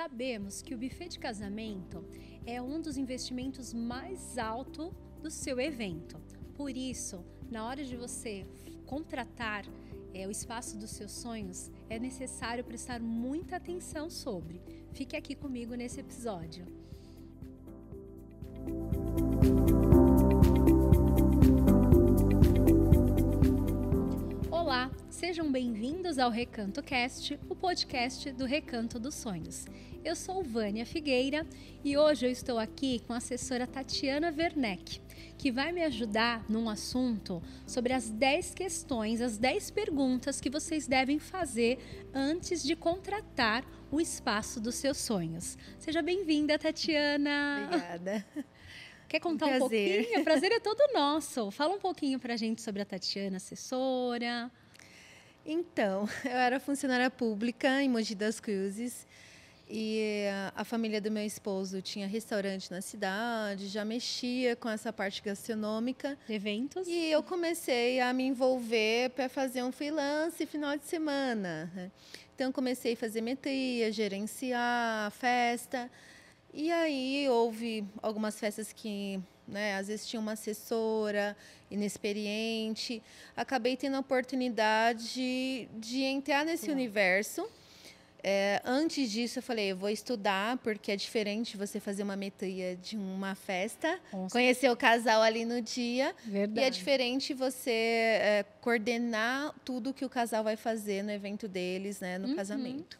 Sabemos que o buffet de casamento é um dos investimentos mais altos do seu evento. Por isso, na hora de você contratar é, o espaço dos seus sonhos, é necessário prestar muita atenção sobre. Fique aqui comigo nesse episódio. Sejam bem-vindos ao Recanto Cast, o podcast do Recanto dos Sonhos. Eu sou Vânia Figueira e hoje eu estou aqui com a assessora Tatiana Werneck, que vai me ajudar num assunto sobre as 10 questões, as 10 perguntas que vocês devem fazer antes de contratar o espaço dos seus sonhos. Seja bem-vinda, Tatiana. Obrigada. Quer contar um, um pouquinho? O prazer é todo nosso. Fala um pouquinho para a gente sobre a Tatiana, assessora. Então, eu era funcionária pública em Mogi das Cruzes e a família do meu esposo tinha restaurante na cidade, já mexia com essa parte gastronômica. Eventos? E eu comecei a me envolver para fazer um freelance final de semana. Né? Então, comecei a fazer metria, gerenciar festa. E aí houve algumas festas que, né, às vezes tinha uma assessora inexperiente. Acabei tendo a oportunidade de entrar nesse universo. É, antes disso, eu falei, eu vou estudar, porque é diferente você fazer uma metria de uma festa, Nossa. conhecer o casal ali no dia. Verdade. E é diferente você é, coordenar tudo que o casal vai fazer no evento deles, né, no uhum. casamento.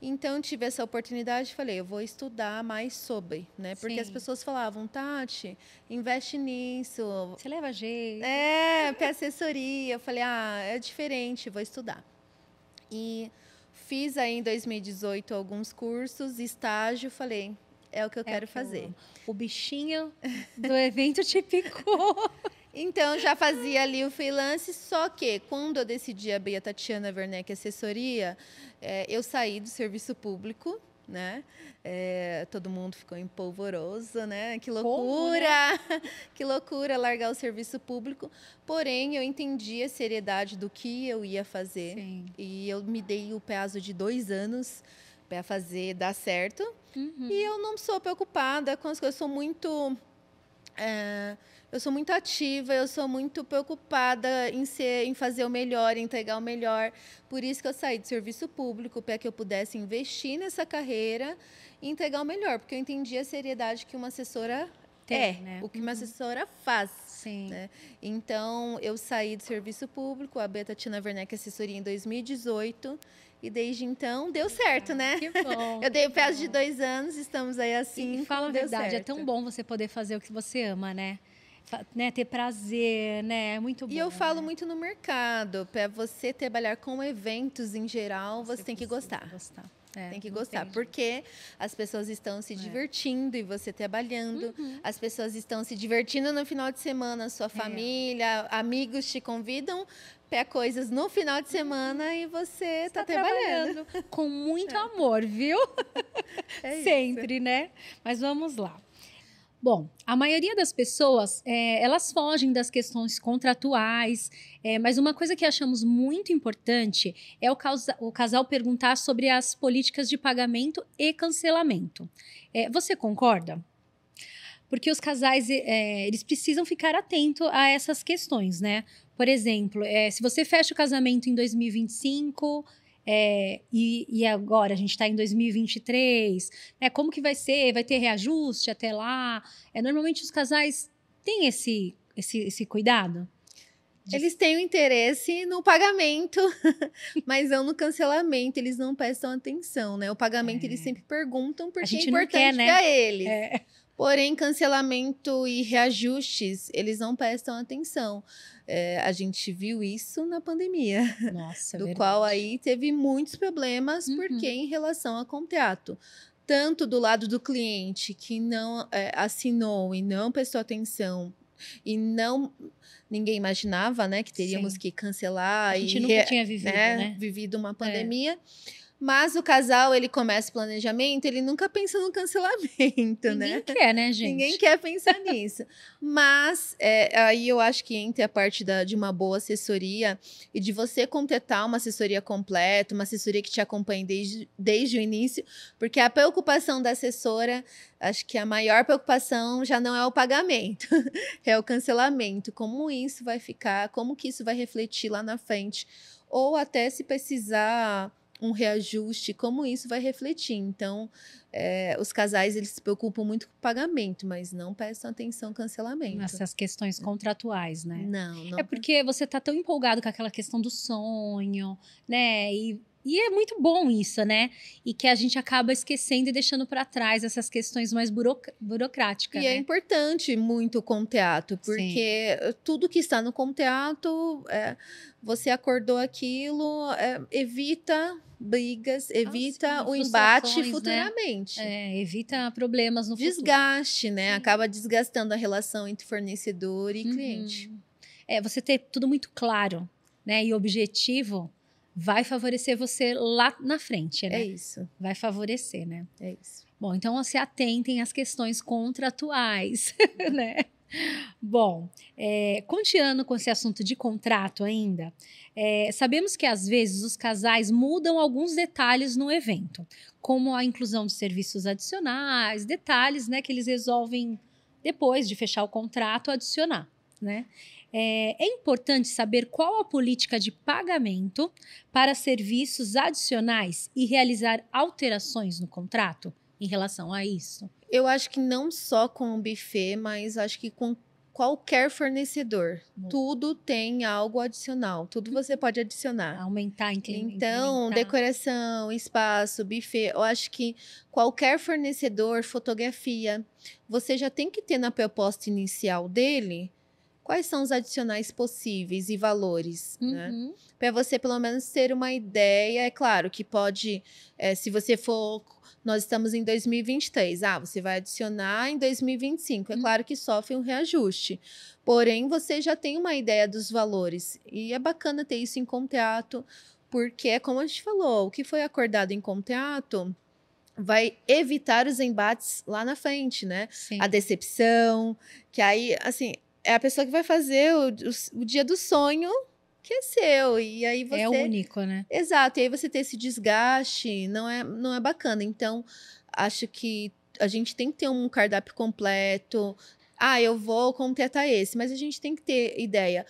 Então, tive essa oportunidade e falei, eu vou estudar mais sobre, né? Porque Sim. as pessoas falavam, Tati, investe nisso. Você leva jeito. É, para assessoria. Eu falei, ah, é diferente, vou estudar. E fiz aí em 2018 alguns cursos, estágio, falei, é o que eu é quero fazer. O bichinho do evento te picou. Então, já fazia ali o freelance, só que quando eu decidi abrir a Tatiana Werneck Assessoria, é, eu saí do serviço público, né? É, todo mundo ficou empolvoroso, né? Que loucura! Como, né? que loucura largar o serviço público. Porém, eu entendi a seriedade do que eu ia fazer. Sim. E eu me dei o prazo de dois anos para fazer dar certo. Uhum. E eu não sou preocupada com as coisas, eu sou muito. É, eu sou muito ativa, eu sou muito preocupada em ser, em fazer o melhor, em entregar o melhor. Por isso que eu saí do serviço público para que eu pudesse investir nessa carreira e entregar o melhor, porque eu entendi a seriedade que uma assessora Tem, é, né? o que uma uhum. assessora faz. Sim. Né? Então, eu saí do serviço público, a Beta Tina Werneck Assessoria em 2018. E desde então deu certo, né? Que bom. Eu dei o prazo de dois anos, estamos aí assim. E fala a verdade, certo. é tão bom você poder fazer o que você ama, né? Né, ter prazer, né? É muito bom. E eu falo né? muito no mercado, para você trabalhar com eventos em geral, você, você tem que gostar. gostar. É, tem que gostar, entendo. porque as pessoas estão se é. divertindo e você trabalhando, uhum. as pessoas estão se divertindo no final de semana, sua é. família, amigos te convidam para coisas no final de semana e você está tá trabalhando. trabalhando. Com muito é. amor, viu? É Sempre, né? Mas vamos lá. Bom, a maioria das pessoas, é, elas fogem das questões contratuais, é, mas uma coisa que achamos muito importante é o, causa, o casal perguntar sobre as políticas de pagamento e cancelamento. É, você concorda? Porque os casais, é, eles precisam ficar atentos a essas questões, né? Por exemplo, é, se você fecha o casamento em 2025 é, e, e, agora a gente está em 2023, né? Como que vai ser? Vai ter reajuste até lá? É, normalmente os casais têm esse, esse, esse cuidado? Eles têm o interesse no pagamento, mas não no cancelamento. Eles não prestam atenção, né? O pagamento é. eles sempre perguntam porque é importante quer, né? para eles. É. Porém, cancelamento e reajustes, eles não prestam atenção. É, a gente viu isso na pandemia, Nossa, do verdade. qual aí teve muitos problemas, uhum. porque em relação a contrato, tanto do lado do cliente que não é, assinou e não prestou atenção e não ninguém imaginava, né, que teríamos Sim. que cancelar a gente e nunca tinha vivido, né, né? vivido uma é. pandemia. É Mas o casal, ele começa o planejamento, ele nunca pensa no cancelamento, Ninguém né? Ninguém quer, né, gente? Ninguém quer pensar nisso. Mas é, aí eu acho que entra a parte da, de uma boa assessoria e de você completar uma assessoria completa, uma assessoria que te acompanhe desde, desde o início, porque a preocupação da assessora, acho que a maior preocupação já não é o pagamento, é o cancelamento. Como isso vai ficar, como que isso vai refletir lá na frente, ou até se precisar um reajuste, como isso vai refletir. Então, é, os casais eles se preocupam muito com o pagamento, mas não prestam atenção no cancelamento. Essas questões contratuais, né? Não, não. É porque você está tão empolgado com aquela questão do sonho, né? E e é muito bom isso, né? E que a gente acaba esquecendo e deixando para trás essas questões mais buroc burocráticas. E é né? é importante muito o conteato, porque Sim. tudo que está no conteato, é, você acordou aquilo, é, evita brigas, evita ah, sim, o embate né? futuramente. Né? É, evita problemas no Desgaste, futuro. né? Sim. Acaba desgastando a relação entre fornecedor e uhum. cliente. É, você ter tudo muito claro, né? E objetivo vai favorecer você lá na frente, né? É isso. Vai favorecer, né? É isso. Bom, então se atentem às questões contratuais, né? Bom, é, continuando com esse assunto de contrato ainda, é, sabemos que às vezes os casais mudam alguns detalhes no evento, como a inclusão de serviços adicionais, detalhes né, que eles resolvem depois de fechar o contrato adicionar. Né? É, é, importante saber qual a política de pagamento para serviços adicionais e realizar alterações no contrato em relação a isso? Eu acho que não só com o buffet, mas acho que com qualquer fornecedor. Bom. Tudo tem algo adicional. Tudo você pode adicionar. Aumentar, inclusive. Então, decoração, espaço, buffet. Eu acho que qualquer fornecedor, fotografia, você já tem que ter na proposta inicial dele quais são os adicionais possíveis e valores, né? uhum. né? Para você pelo menos ter uma ideia. É claro que pode, é, se você for, nós estamos em 2023, ah, você vai adicionar em 2025. É uhum. claro que sofre um reajuste. Porém, você já tem uma ideia dos valores e é bacana ter isso em contrato, porque é como a gente falou, o que foi acordado em contrato vai evitar os embates lá na frente, né? Sim. A decepção, que aí, assim, é a pessoa que vai fazer o, o, o, dia do sonho que é seu. E aí você. É único, né? Exato. E aí você ter esse desgaste não é, não é bacana. Então, acho que a gente tem que ter um cardápio completo. Ah, eu vou completar esse, mas a gente tem que ter ideia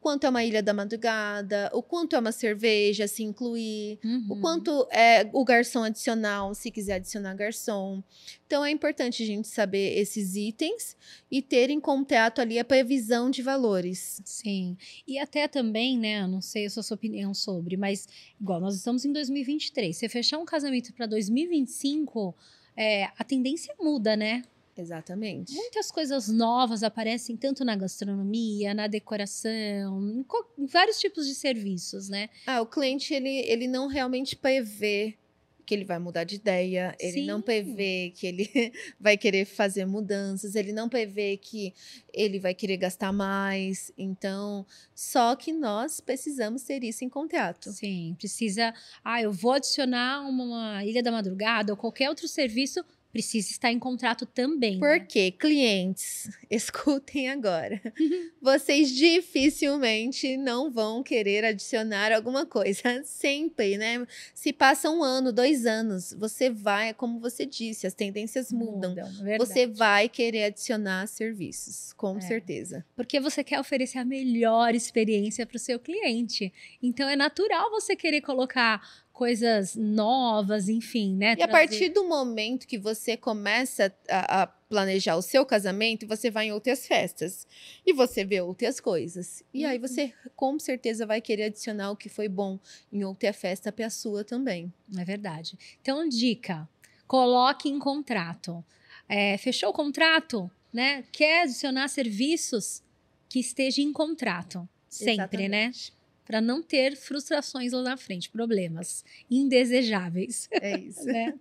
quanto é uma ilha da madrugada, o quanto é uma cerveja, se incluir, uhum. o quanto é o garçom adicional, se quiser adicionar garçom. Então é importante a gente saber esses itens e ter em contato ali a previsão de valores. Sim. E até também, né, não sei a sua opinião sobre, mas igual nós estamos em 2023, você fechar um casamento para 2025, é, a tendência muda, né? Exatamente. Muitas coisas novas aparecem tanto na gastronomia, na decoração, em, em, vários tipos de serviços, né? Ah, o cliente ele, ele não realmente prevê que ele vai mudar de ideia, ele Sim. não prevê que ele vai querer fazer mudanças, ele não prevê que ele vai querer gastar mais. Então, só que nós precisamos ter isso em contrato. Sim, precisa. Ah, eu vou adicionar uma, uma Ilha da Madrugada ou qualquer outro serviço precisa estar em contrato também. Porque, né? clientes, escutem agora. Vocês dificilmente não vão querer adicionar alguma coisa. Sempre, né? Se passa um ano, dois anos, você vai, como você disse, as tendências mudam. mudam você vai querer adicionar serviços, com é. certeza. Porque você quer oferecer a melhor experiência para o seu cliente. Então é natural você querer colocar coisas novas, enfim, né? E trazer... a partir do momento que você começa a, a, planejar o seu casamento, você vai em outras festas e você vê outras coisas. E uhum. aí você com certeza vai querer adicionar o que foi bom em outra festa para a sua também. É verdade. Então, dica: coloque em contrato. É, fechou o contrato, né? Quer adicionar serviços que esteja em contrato. Sempre, né? Exatamente. né? Para não ter frustrações lá na frente, problemas indesejáveis. É isso. né?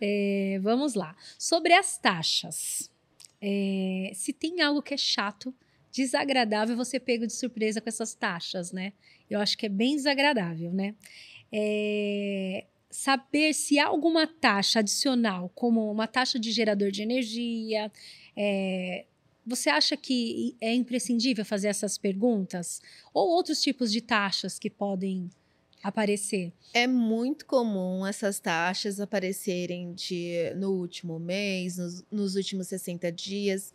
É, vamos lá. Sobre as taxas. É, se tem algo que é chato, desagradável, você pega de surpresa com essas taxas, né? Eu acho que é bem desagradável, né? É, saber se há alguma taxa adicional, como uma taxa de gerador de energia. É, você acha que é imprescindível fazer essas perguntas? Ou outros tipos de taxas que podem aparecer? É muito comum essas taxas aparecerem de, no último mês, nos, nos últimos 60 dias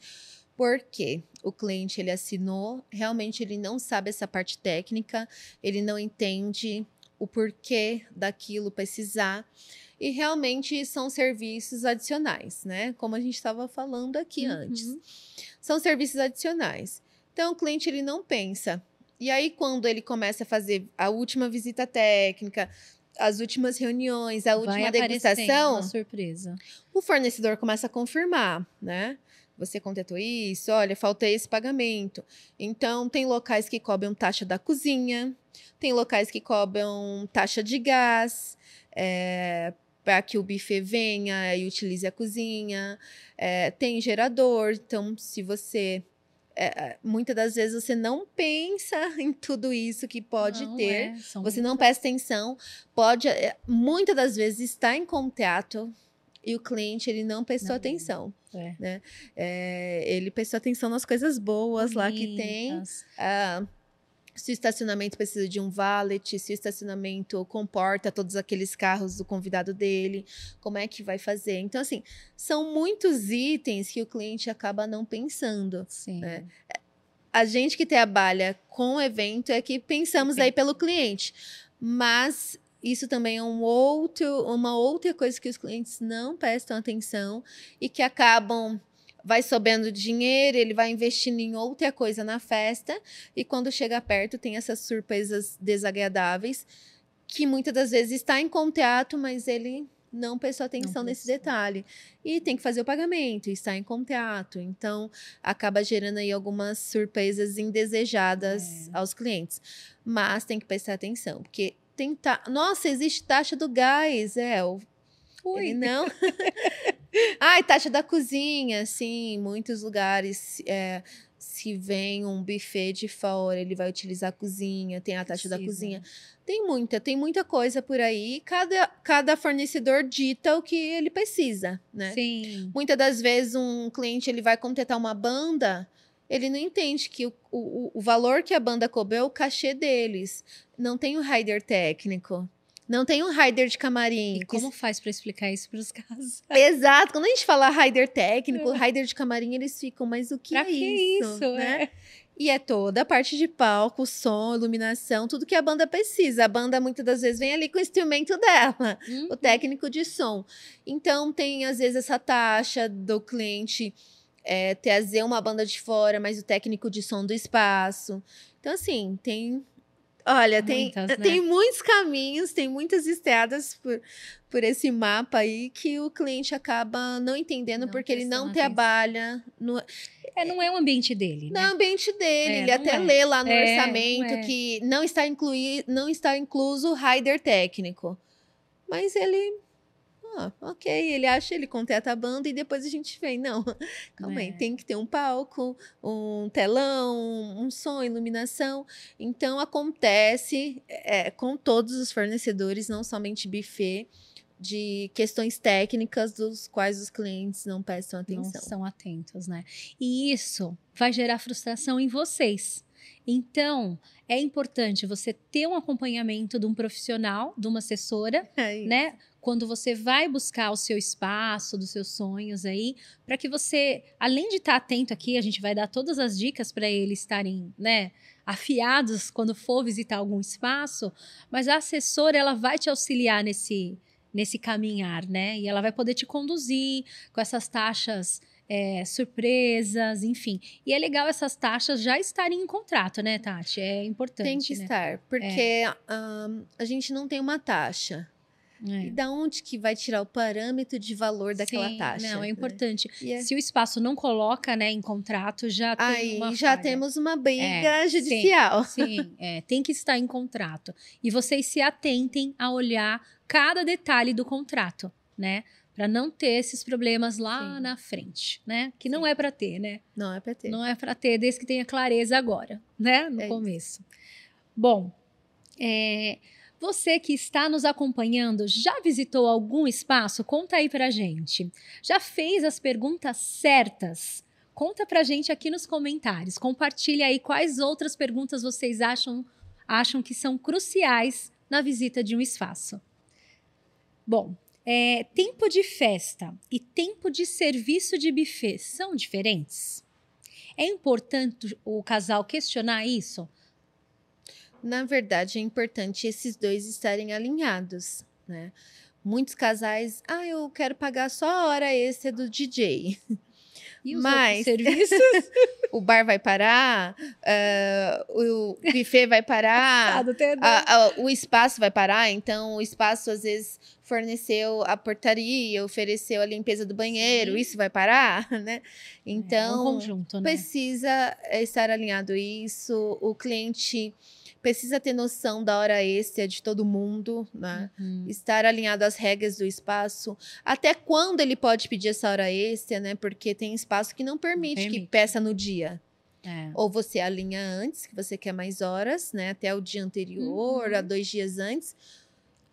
porque o cliente ele assinou, realmente ele não sabe essa parte técnica, ele não entende o porquê daquilo precisar. E realmente são serviços adicionais, né? Como a gente estava falando aqui uhum. antes. São serviços adicionais. Então o cliente ele não pensa. E aí quando ele começa a fazer a última visita técnica, as últimas reuniões, a última degustação, surpresa. O fornecedor começa a confirmar, né? Você contratou isso, olha, falta esse pagamento. Então, tem locais que cobram taxa da cozinha, tem locais que cobram taxa de gás, é, para que o buffet venha e utilize a cozinha. É, tem gerador, então, se você. É, muitas das vezes você não pensa em tudo isso que pode não, ter, é, você não presta atenção, pode, é, muitas das vezes está em contato e o cliente ele não prestou não. atenção. É. Né? É, ele prestou atenção nas coisas boas Bonitas. lá que tem. Ah, se o estacionamento precisa de um valet, se o estacionamento comporta todos aqueles carros do convidado dele, como é que vai fazer? Então, assim, são muitos itens que o cliente acaba não pensando. Sim. Né? A gente que trabalha com o evento é que pensamos Sim. aí pelo cliente, mas isso também é um outro, uma outra coisa que os clientes não prestam atenção e que acabam vai sobrando dinheiro, ele vai investindo em outra coisa na festa e quando chega perto tem essas surpresas desagradáveis que muitas das vezes está em contrato, mas ele não prestou atenção não nesse detalhe. E tem que fazer o pagamento, está em contrato. Então, acaba gerando aí algumas surpresas indesejadas é. aos clientes. Mas tem que prestar atenção, porque tem ta... Nossa, existe taxa do gás, é. O... Ui. Ele não. Ai, taxa da cozinha, sim, muitos lugares. É, se vem um buffet de fora, ele vai utilizar a cozinha, tem a taxa Precisa. da cozinha. Tem muita, tem muita coisa por aí. Cada, cada fornecedor dita o que ele precisa, né? Sim. Muitas das vezes um cliente ele vai contratar uma banda, ele não entende que o, o, o valor que a banda cobrou é o cachê deles. Não tem o rider técnico. Não tem um rider de camarim. E como faz para explicar isso para os casos? Exato. Quando a gente fala rider técnico, é. rider de camarim, eles ficam, mas o que pra é que isso? isso né? É. E é toda a parte de palco, som, iluminação, tudo que a banda precisa. A banda muitas das vezes vem ali com o instrumento dela, uhum. o técnico de som. Então tem às vezes essa taxa do cliente é, trazer uma banda de fora, mas o técnico de som do espaço. Então, assim, tem. Olha, tem, Muitas, né? tem muitos caminhos, tem muitas estradas por, por esse mapa aí que o cliente acaba não entendendo não porque ele não trabalha no. É, não é o ambiente dele. Né? Não é o ambiente dele. É, ele até é. lê lá no é, orçamento não é. que não está, incluí, não está incluso o rider técnico. Mas ele ah, ok, ele acha, ele contrata a banda e depois a gente vem. Não, calma é. aí, tem que ter um palco, um telão, um som, iluminação. Então acontece é, com todos os fornecedores, não somente buffet, de questões técnicas dos quais os clientes não prestam atenção. Não são atentos, né? E isso vai gerar frustração em vocês. Então, é importante você ter um acompanhamento de um profissional, de uma assessora, é né? Quando você vai buscar o seu espaço, dos seus sonhos aí, para que você, além de estar tá atento aqui, a gente vai dar todas as dicas para eles estarem, né, afiados quando for visitar algum espaço, mas a assessora ela vai te auxiliar nesse nesse caminhar, né? E ela vai poder te conduzir com essas taxas é, surpresas, enfim. E é legal essas taxas já estarem em contrato, né, Tati? É importante. Tem que né? estar, porque é. um, a gente não tem uma taxa. É. E da onde que vai tirar o parâmetro de valor daquela Sim, taxa? Não, é né? importante. É. Se o espaço não coloca, né, em contrato, já tem Aí uma já falha. temos uma briga é, judicial. Sim, sim é, tem que estar em contrato. E vocês se atentem a olhar cada detalhe do contrato, né? Para não ter esses problemas lá sim. na frente, né? Que sim. não é para ter, né? Não é para ter. Não é para ter, desde que tenha clareza agora, né? No é começo. Isso. Bom, é, Você que está nos acompanhando, já visitou algum espaço? Conta aí pra gente. Já fez as perguntas certas? Conta pra gente aqui nos comentários. Compartilha aí quais outras perguntas vocês acham, acham que são cruciais na visita de um espaço. Bom, é, tempo de festa e tempo de serviço de buffet são diferentes? É importante o casal questionar isso? Na verdade, é importante esses dois estarem alinhados, né? Muitos casais, ah, eu quero pagar só a hora extra do DJ. E os Mas serviços? o bar vai parar, uh, o buffet vai parar, a, a, o espaço vai parar. Então, o espaço às vezes forneceu a portaria, ofereceu a limpeza do banheiro, Sim. isso vai parar, né? Então, é um conjunto, né? precisa estar alinhado isso. O cliente precisa ter noção da hora extra de todo mundo, né? Uhum. Estar alinhado às regras do espaço. Até quando ele pode pedir essa hora extra, né? Porque tem espaço que não permite, permite. que peça no dia. É. Ou você alinha antes, que você quer mais horas, né? Até o dia anterior, uhum. a dois dias antes.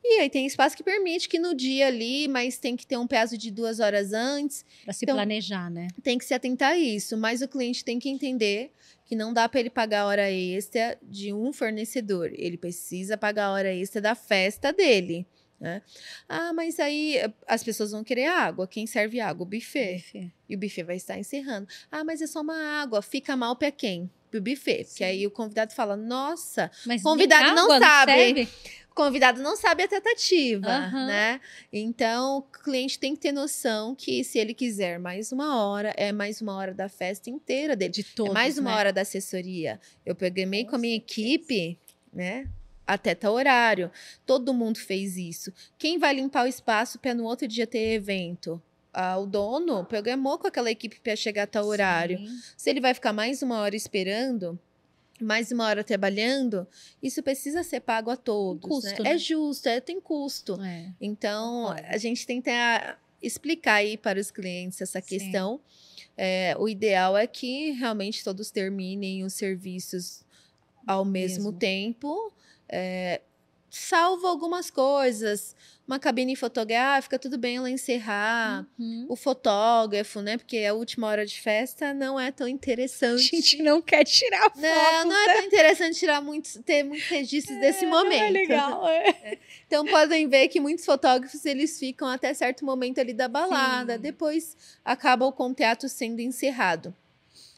E aí tem espaço que permite que no dia ali, mas tem que ter um prazo de duas horas antes. Para se então, planejar, né? Tem que se atentar a isso. Mas o cliente tem que entender que não dá para ele pagar a hora extra de um fornecedor. Ele precisa pagar a hora extra da festa dele. Né? Ah, mas aí eh, as pessoas vão querer água. Quem serve água? O buffet. buffet. E o buffet vai estar encerrando. Ah, mas é só uma água. Fica mal para quem? Pro buffet. Sim. Porque aí o convidado fala: Nossa, mas convidado não sabe. Serve? convidado não sabe a tratativa, uhum. né? Então, o cliente tem que ter noção que se ele quiser mais uma hora, é mais uma hora da festa inteira dele. De todos, é mais uma né? hora da assessoria. Eu peguei com, com a minha equipe, né? Até tal horário. Todo mundo fez isso. Quem vai limpar o espaço para no outro dia ter evento? O dono programou com aquela equipe para chegar até o horário. Se ele vai ficar mais uma hora esperando, mais uma hora trabalhando, isso precisa ser pago a todos. Custo, né? É né? É justo, é, tem custo. É. Então, a gente tenta explicar aí para os clientes essa Sim. questão. É, o ideal é que realmente todos terminem os serviços ao mesmo, mesmo. tempo. É, salvo algumas coisas uma cabine fotográfica, tudo bem ela encerrar. Uhum. O fotógrafo, né? Porque a última hora de festa não é tão interessante. A gente não quer tirar foto. Não, não é né? tão interessante tirar muitos, ter muitos registros é, desse momento. Não é legal, é. é. Então podem ver que muitos fotógrafos eles ficam até certo momento ali da balada. Sim. Depois acaba o contrato sendo encerrado.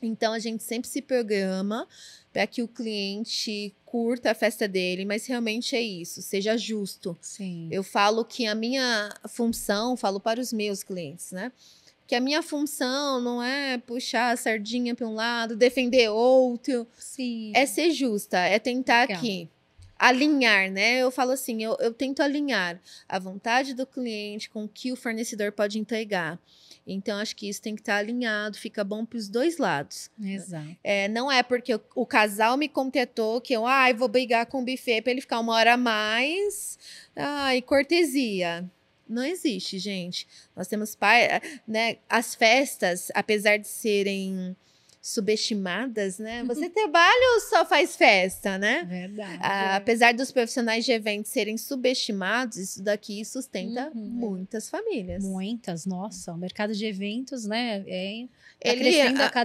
Então a gente sempre se programa para que o cliente curta a festa dele, mas realmente é isso, seja justo. Sim. Eu falo que a minha função, falo para os meus clientes, né? Que a minha função não é puxar a sardinha para um lado, defender outro. Sim. É ser justa, é tentar Legal. aqui alinhar, né? Eu falo assim, eu, eu tento alinhar a vontade do cliente com o que o fornecedor pode entregar. Então, acho que isso tem que estar alinhado, fica bom para os dois lados. Exato. É, não é porque o, o, casal me contentou que eu ah, vou brigar com o buffet para ele ficar uma hora a mais. Ai, cortesia. Não existe, gente. Nós temos, né, as festas, apesar de serem subestimadas, né? Você trabalha ou só faz festa, né? Verdade. Ah, apesar dos profissionais de eventos serem subestimados, isso daqui sustenta uhum. muitas famílias. Muitas, nossa. O mercado de eventos, né? É, tá Ele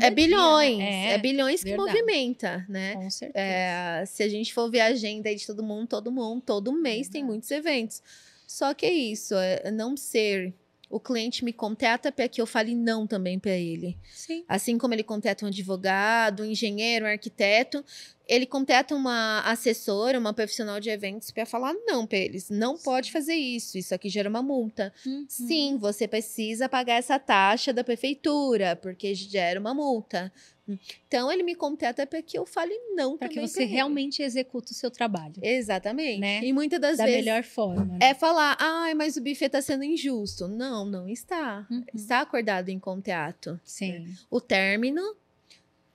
é bilhões, dia, né? é, é, bilhões que verdade. movimenta, né? Com certeza. É, se a gente for ver a agenda de todo mundo, todo mundo, todo mês verdade. tem muitos eventos. Só que é isso, é não ser o cliente me contrata para que eu fale não também para ele. Sim. Assim como ele contrata um advogado, um engenheiro, um arquiteto, ele contrata uma assessora, uma profissional de eventos para falar não para eles. Não pode fazer isso, isso aqui gera uma multa. Uhum. Sim, você precisa pagar essa taxa da prefeitura, porque gera uma multa. Então ele me contrata para que eu fale não para que você realmente execute o seu trabalho. Exatamente. Né? E muitas das da vezes melhor forma. Né? É falar, ai, mas o buffet está sendo injusto. Não, não está. Uhum. Está acordado em contrato. Sim. O término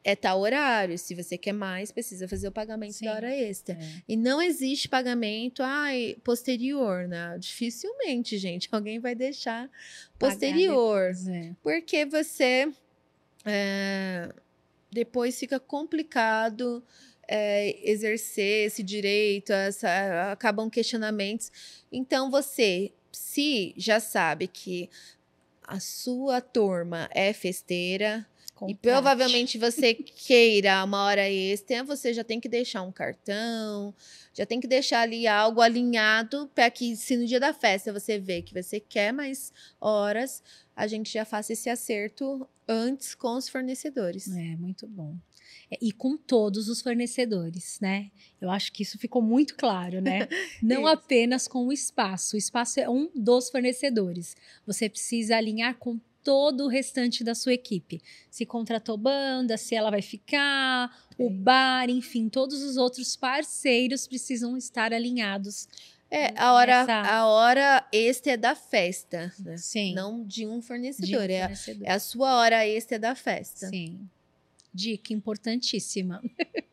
é tal horário. Se você quer mais, precisa fazer o pagamento Sim, da hora extra. É. E não existe pagamento ai, posterior, né? Dificilmente, gente, alguém vai deixar posterior. Depois, é. Porque você. É, depois fica complicado é, exercer esse direito, essa, acabam questionamentos. Então, você, se já sabe que a sua turma é festeira, e provavelmente você queira uma hora extra, você já tem que deixar um cartão, já tem que deixar ali algo alinhado para que, se no dia da festa você vê que você quer mais horas, a gente já faça esse acerto antes com os fornecedores. É, muito bom. É, e com todos os fornecedores, né? Eu acho que isso ficou muito claro, né? Não apenas com o espaço. O espaço é um dos fornecedores. Você precisa alinhar com todo o restante da sua equipe. Se contratou banda, se ela vai ficar, o bar, enfim, todos os outros parceiros precisam estar alinhados. É, a hora, nessa... a hora extra é da festa, né? Sim. Não de um fornecedor. De um fornecedor. É, a, é a sua hora extra da festa. Sim. Dica importantíssima.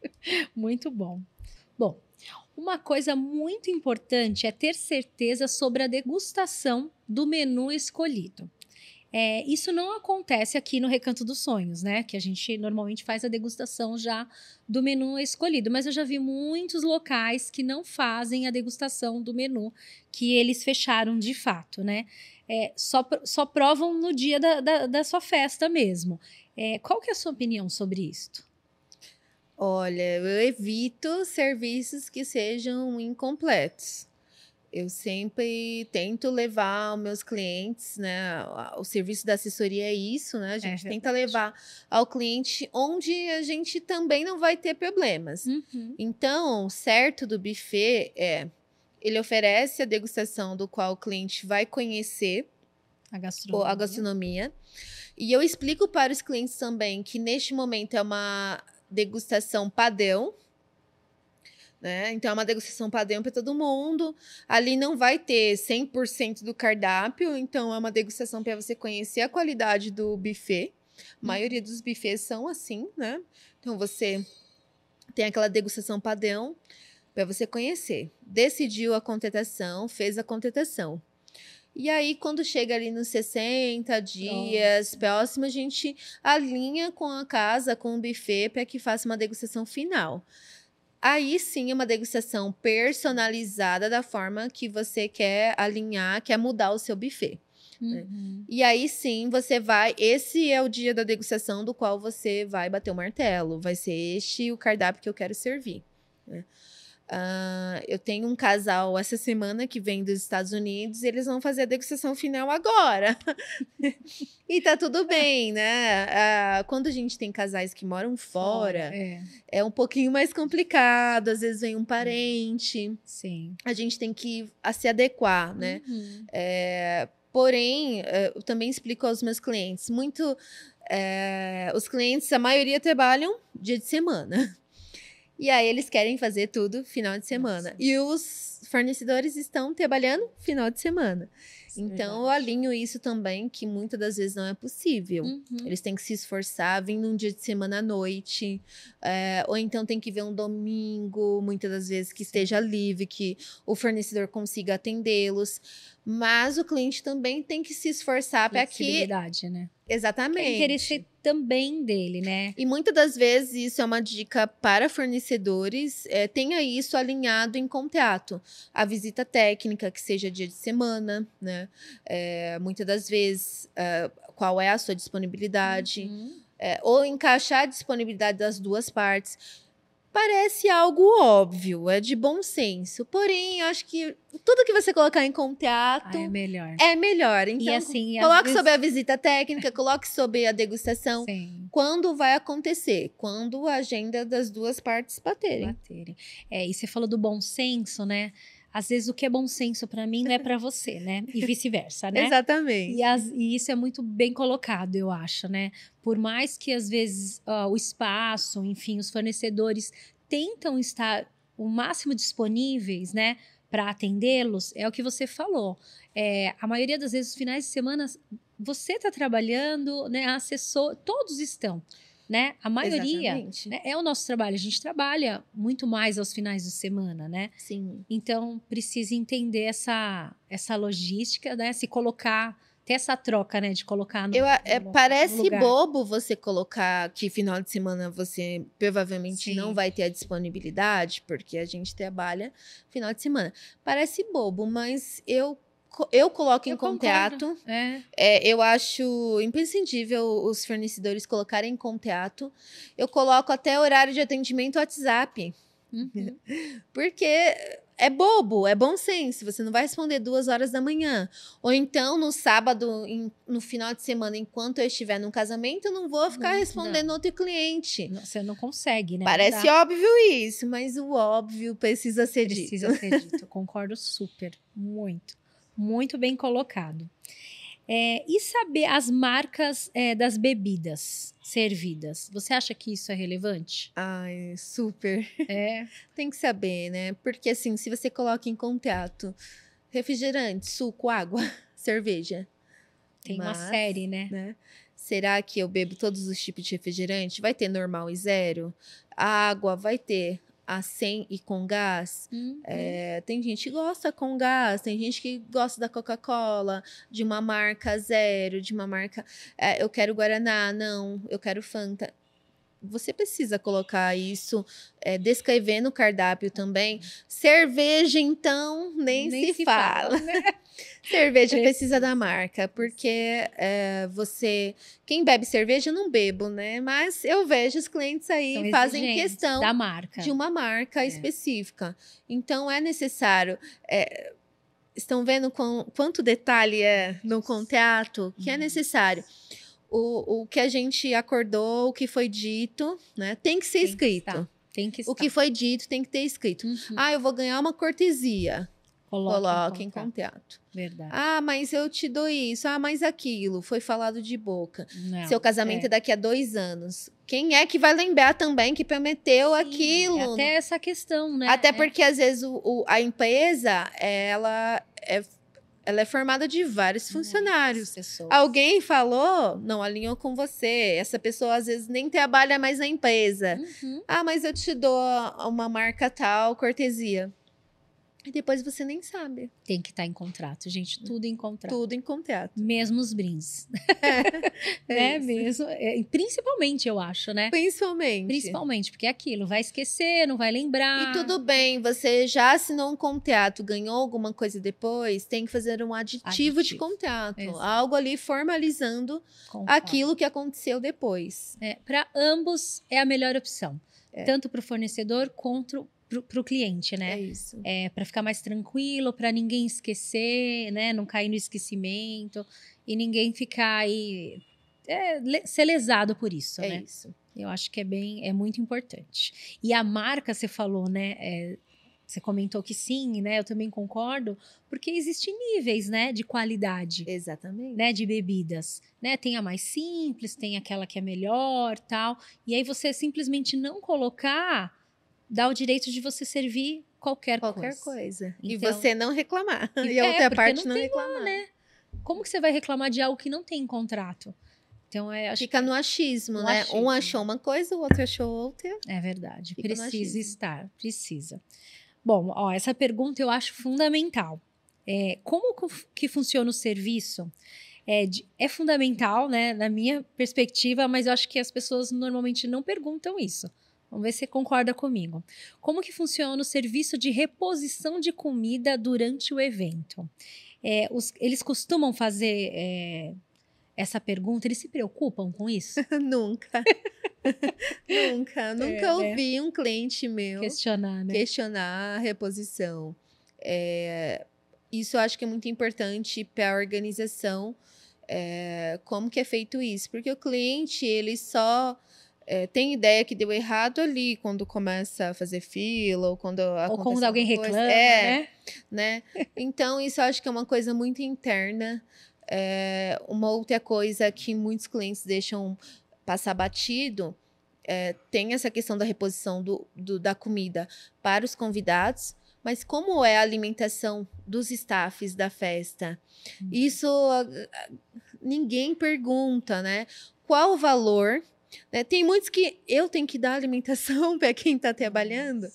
muito bom. Bom, uma coisa muito importante é ter certeza sobre a degustação do menu escolhido. É, isso não acontece aqui no Recanto dos Sonhos, né? Que a gente normalmente faz a degustação já do menu escolhido. Mas eu já vi muitos locais que não fazem a degustação do menu que eles fecharam de fato, né? É, só, só provam no dia da, da, da sua festa mesmo. É, qual que é a sua opinião sobre isto? Olha, eu evito serviços que sejam incompletos. Eu sempre tento levar os meus clientes, né? O serviço da assessoria é isso, né? A é gente é tenta levar ao cliente onde a gente também não vai ter problemas. Uhum. Então, certo do buffet é ele oferece a degustação do qual o cliente vai conhecer a gastronomia. a gastronomia. E eu explico para os clientes também que neste momento é uma degustação padrão, né? Então é uma degustação padrão para todo mundo. Ali não vai ter 100% do cardápio, então é uma degustação para você conhecer a qualidade do buffet. A maioria dos buffets são assim, né? Então você tem aquela degustação padrão para você conhecer. Decidiu a contratação, fez a contratação. E aí, quando chega ali nos 60 dias próximo, a gente alinha com a casa, com o buffet, para que faça uma degustação final. Aí sim uma degustação personalizada da forma que você quer alinhar, quer mudar o seu buffet. Né? Uhum. E aí sim você vai. Esse é o dia da degustação do qual você vai bater o martelo. Vai ser este o cardápio que eu quero servir. Né? Uh, eu tenho um casal essa semana que vem dos Estados Unidos e eles vão fazer a degustação final agora. e tá tudo bem, né? Uh, quando a gente tem casais que moram fora, é. é. um pouquinho mais complicado. Às vezes vem um parente. Sim. A gente tem que se adequar, né? Uhum. É, porém, eh, eu também explico aos meus clientes, muito. É, os clientes, a maioria trabalham dia de semana. E aí eles querem fazer tudo final de semana. Nossa. E os fornecedores estão trabalhando final de semana. Isso então é eu alinho isso também, que muitas das vezes não é possível. Uhum. Eles têm que se esforçar, vir num dia de semana à noite, é, ou então tem que ver um domingo, muitas das vezes que esteja livre, que o fornecedor consiga atendê-los. Mas o cliente também tem que se esforçar para que. né? Exatamente. Querer ser também dele, né? E muitas das vezes isso é uma dica para fornecedores. É, tenha isso alinhado em contrato. A visita técnica, que seja dia de semana, né? É, muitas das vezes, é, qual é a sua disponibilidade. Uhum. É, ou encaixar a disponibilidade das duas partes. Parece algo óbvio, é de bom senso. Porém, acho que tudo que você colocar em contrato ah, é melhor. É melhor. Então, e assim, coloque vezes... sobre a visita técnica, coloque sobre a degustação. Sim. Quando vai acontecer? Quando a agenda das duas partes baterem. baterem. É, e você falou do bom senso, né? Às vezes o que é bom senso para mim não é para você, né? E vice-versa, né? Exatamente. E, as, e, isso é muito bem colocado, eu acho, né? Por mais que às vezes o espaço, enfim, os fornecedores tentam estar o máximo disponíveis, né? Para atendê-los, é o que você falou. É, a maioria das vezes, os finais de semana, você está trabalhando, né? Assessor, todos estão né? A maioria né, é o nosso trabalho. A gente trabalha muito mais aos finais de semana, né? Sim. Então precisa entender essa essa logística, né? Se colocar ter essa troca, né, de colocar no, Eu, é, no- parece no bobo você colocar que final de semana você provavelmente Sim. não vai ter a disponibilidade, porque a gente trabalha final de semana. Parece bobo, mas eu, eu coloco em Eu concordo. contato. É, É, eu acho imprescindível os fornecedores colocarem em contato. Eu coloco até horário de atendimento WhatsApp. uhum. Porque é bobo, é bom senso. Você não vai responder duas horas da manhã. Ou então, no sábado, em- no final de semana, enquanto eu estiver num casamento, eu não vou ficar Não, respondendo outro cliente. Não, Você não consegue, né? Não Parece óbvio isso, mas o óbvio precisa ser dito. Precisa ser dito. Concordo super. Muito. Muito bem colocado. É, e saber as marcas é, das bebidas servidas. Você acha que isso é relevante? Ai, super. É. Tem que saber, né? Porque assim, se você coloca em contato refrigerante, suco, água, cerveja, Tem uma Mas, série, né? né? Será que eu bebo todos os tipos de refrigerante? Vai ter normal e zero? A água vai ter a 100 e com gás? Hum, É, tem gente que gosta com gás, tem gente que gosta da Coca-Cola, de uma marca zero, de uma marca. é, eu quero Guaraná, não, eu quero Fanta. Você precisa colocar isso, é, descrever no cardápio também. Cerveja, então, nem, se, fala. né? Cerveja Precisa. precisa da marca, porque é, você. Quem bebe cerveja, não bebo, né? Mas eu vejo os clientes aí São fazem questão da marca. de uma marca É. específica. Então é necessário. é, estão vendo quão- quanto detalhe é no contrato que é Uhum. necessário. O, o que a gente acordou, o que foi dito, né? Tem que ser Tem que escrito. estar. Tem que estar. o que foi dito tem que ter escrito. Uhum. Ah, eu vou ganhar uma cortesia. Coloca em Coloque em contato. Verdade. Ah, mas eu te dou isso. Ah, mas aquilo. Foi falado de boca. Não, Seu casamento é. é. daqui a dois anos. Quem é que vai lembrar também que prometeu aquilo? É até essa questão, né? Até É. porque, às vezes, o, o- a empresa, ela é, ela é formada de vários funcionários. Alguém falou, não alinhou com você. Essa pessoa, às vezes, nem trabalha mais na empresa. Uhum. Ah, mas eu te dou uma marca tal, cortesia. E depois você nem sabe. Tem que estar em contrato, gente. Tudo em contrato. Tudo em contrato. Mesmo os brins. É né? isso. Mesmo. é, principalmente, eu acho, né? Principalmente. Principalmente, porque é aquilo, vai esquecer, não vai lembrar. E tudo bem, você já assinou um contrato, ganhou alguma coisa depois, tem que fazer um aditivo, de Aditivo. contrato. Exato. Algo ali formalizando Concordo. aquilo que aconteceu depois. É, para ambos é a melhor opção. É. Tanto para o fornecedor quanto para o cliente, né? É isso. É, para ficar mais tranquilo, para ninguém esquecer, né? Não cair no esquecimento e ninguém ficar aí é, ser lesado por isso, É né? isso. Eu acho que é bem, é muito importante. E a marca, você falou, né? é, você comentou que sim, né? Eu também concordo, porque existem níveis, né? De qualidade, Exatamente. né? De bebidas, né? Tem a mais simples, tem aquela que é melhor, tal. E aí você simplesmente não colocar, dá o direito de você servir qualquer, Qualquer coisa. coisa. E Então- você não reclamar. E- E, a é, outra parte não não, tem lá, reclamar. né? Como que você vai reclamar de algo que não tem em contrato? Então, é, acho Fica no achismo, No né? achismo. Um achou uma coisa, o outro achou outra. É verdade, Fica precisa estar, precisa. Bom, ó, essa pergunta eu acho fundamental. É, como co- que funciona o serviço? É, de- é fundamental, né, na minha perspectiva, mas eu acho que as pessoas normalmente não perguntam isso. Vamos ver se você concorda comigo. Como que funciona o serviço de reposição de comida durante o evento? É, os- eles costumam fazer é, essa pergunta? Eles se preocupam com isso? nunca. nunca. Nunca né? ouvi um cliente meu Questionar, né? questionar a reposição. É, isso eu acho que é muito importante para a organização, é, como que é feito isso. Porque o cliente, ele só é, tem ideia que deu errado ali quando começa a fazer fila ou quando Ou quando alguém coisa. reclama, É, né? né? Então, isso eu acho que é uma coisa muito interna. É, uma outra coisa que muitos clientes deixam passar batido é, tem essa questão da reposição do, do- da comida para os convidados, mas como é a alimentação dos staffs da festa? Uhum. Isso ninguém pergunta, né? Qual o valor? Né? Tem muitos que eu tenho que dar alimentação para quem está trabalhando.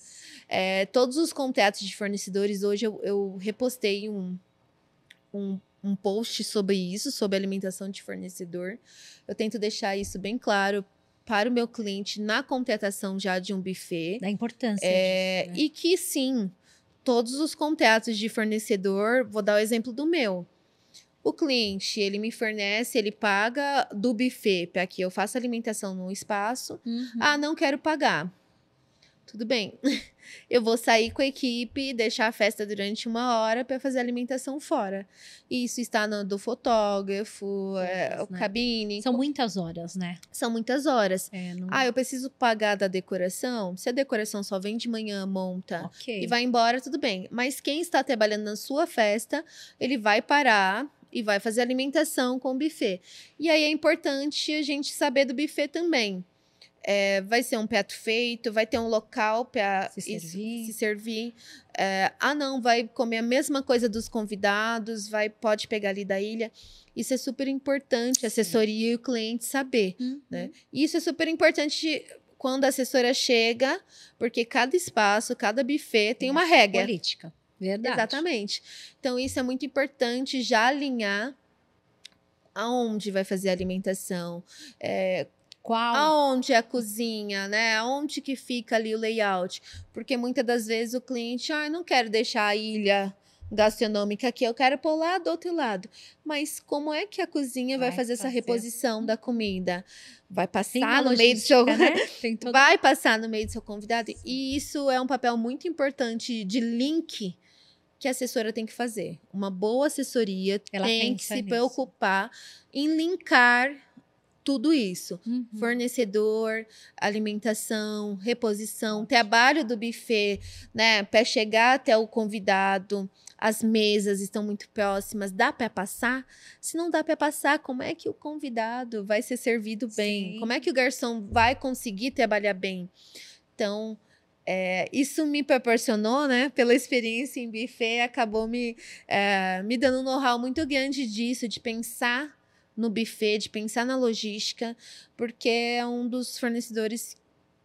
É, todos os contratos de fornecedores, hoje eu, eu repostei um, um, um post sobre isso, sobre alimentação de fornecedor. Eu tento deixar isso bem claro para o meu cliente na contratação já de um buffet. Da importância. É, disso, né? E que sim, todos os contratos de fornecedor, vou dar o exemplo do meu. O cliente, ele me fornece, ele paga do buffet para que eu faça alimentação no espaço. Uhum. Ah, não quero pagar. Tudo bem. Eu vou sair com a equipe, deixar a festa durante uma hora para fazer alimentação fora. Isso está no do fotógrafo, é, o né? cabine. São muitas horas, né? São muitas horas. É, não... Ah, eu preciso pagar da decoração. Se a decoração só vem de manhã, monta okay. e vai embora, tudo bem. Mas quem está trabalhando na sua festa, ele vai parar e vai fazer alimentação com o buffet. E aí é importante a gente saber do buffet também. É, vai ser um prato feito, vai ter um local para se servir. Se servir. É, ah, não, vai comer a mesma coisa dos convidados, vai pode pegar ali da ilha. Isso é super importante, a assessoria e o cliente saber. Uhum. Né? Isso é super importante quando a assessora chega, porque cada espaço, cada buffet tem uma regra. Política. Verdade. Exatamente. Então, isso é muito importante já alinhar aonde vai fazer a alimentação, é, qual? Aonde é a cozinha, né? Aonde que fica ali o layout? Porque muitas das vezes o cliente, ah, não quero deixar a ilha gastronômica aqui, eu quero pôr lá do outro lado. Mas como é que a cozinha vai, vai fazer, fazer, essa reposição da comida? Vai passar no meio do seu né? todo... vai passar no meio do seu convidado. E isso é um papel muito importante de link que a assessora tem que fazer. Uma boa assessoria Ela tem que se nisso. preocupar em linkar tudo isso. Uhum. Fornecedor, alimentação, reposição, trabalho do buffet, né? Para chegar até o convidado, as mesas estão muito próximas, dá para passar? Se não dá para passar, como é que o convidado vai ser servido bem? Sim. Como é que o garçom vai conseguir trabalhar bem? Então, é, isso me proporcionou, né, pela experiência em buffet, acabou me, é, me dando um know-how muito grande disso, de pensar no buffet, de pensar na logística, porque é um dos fornecedores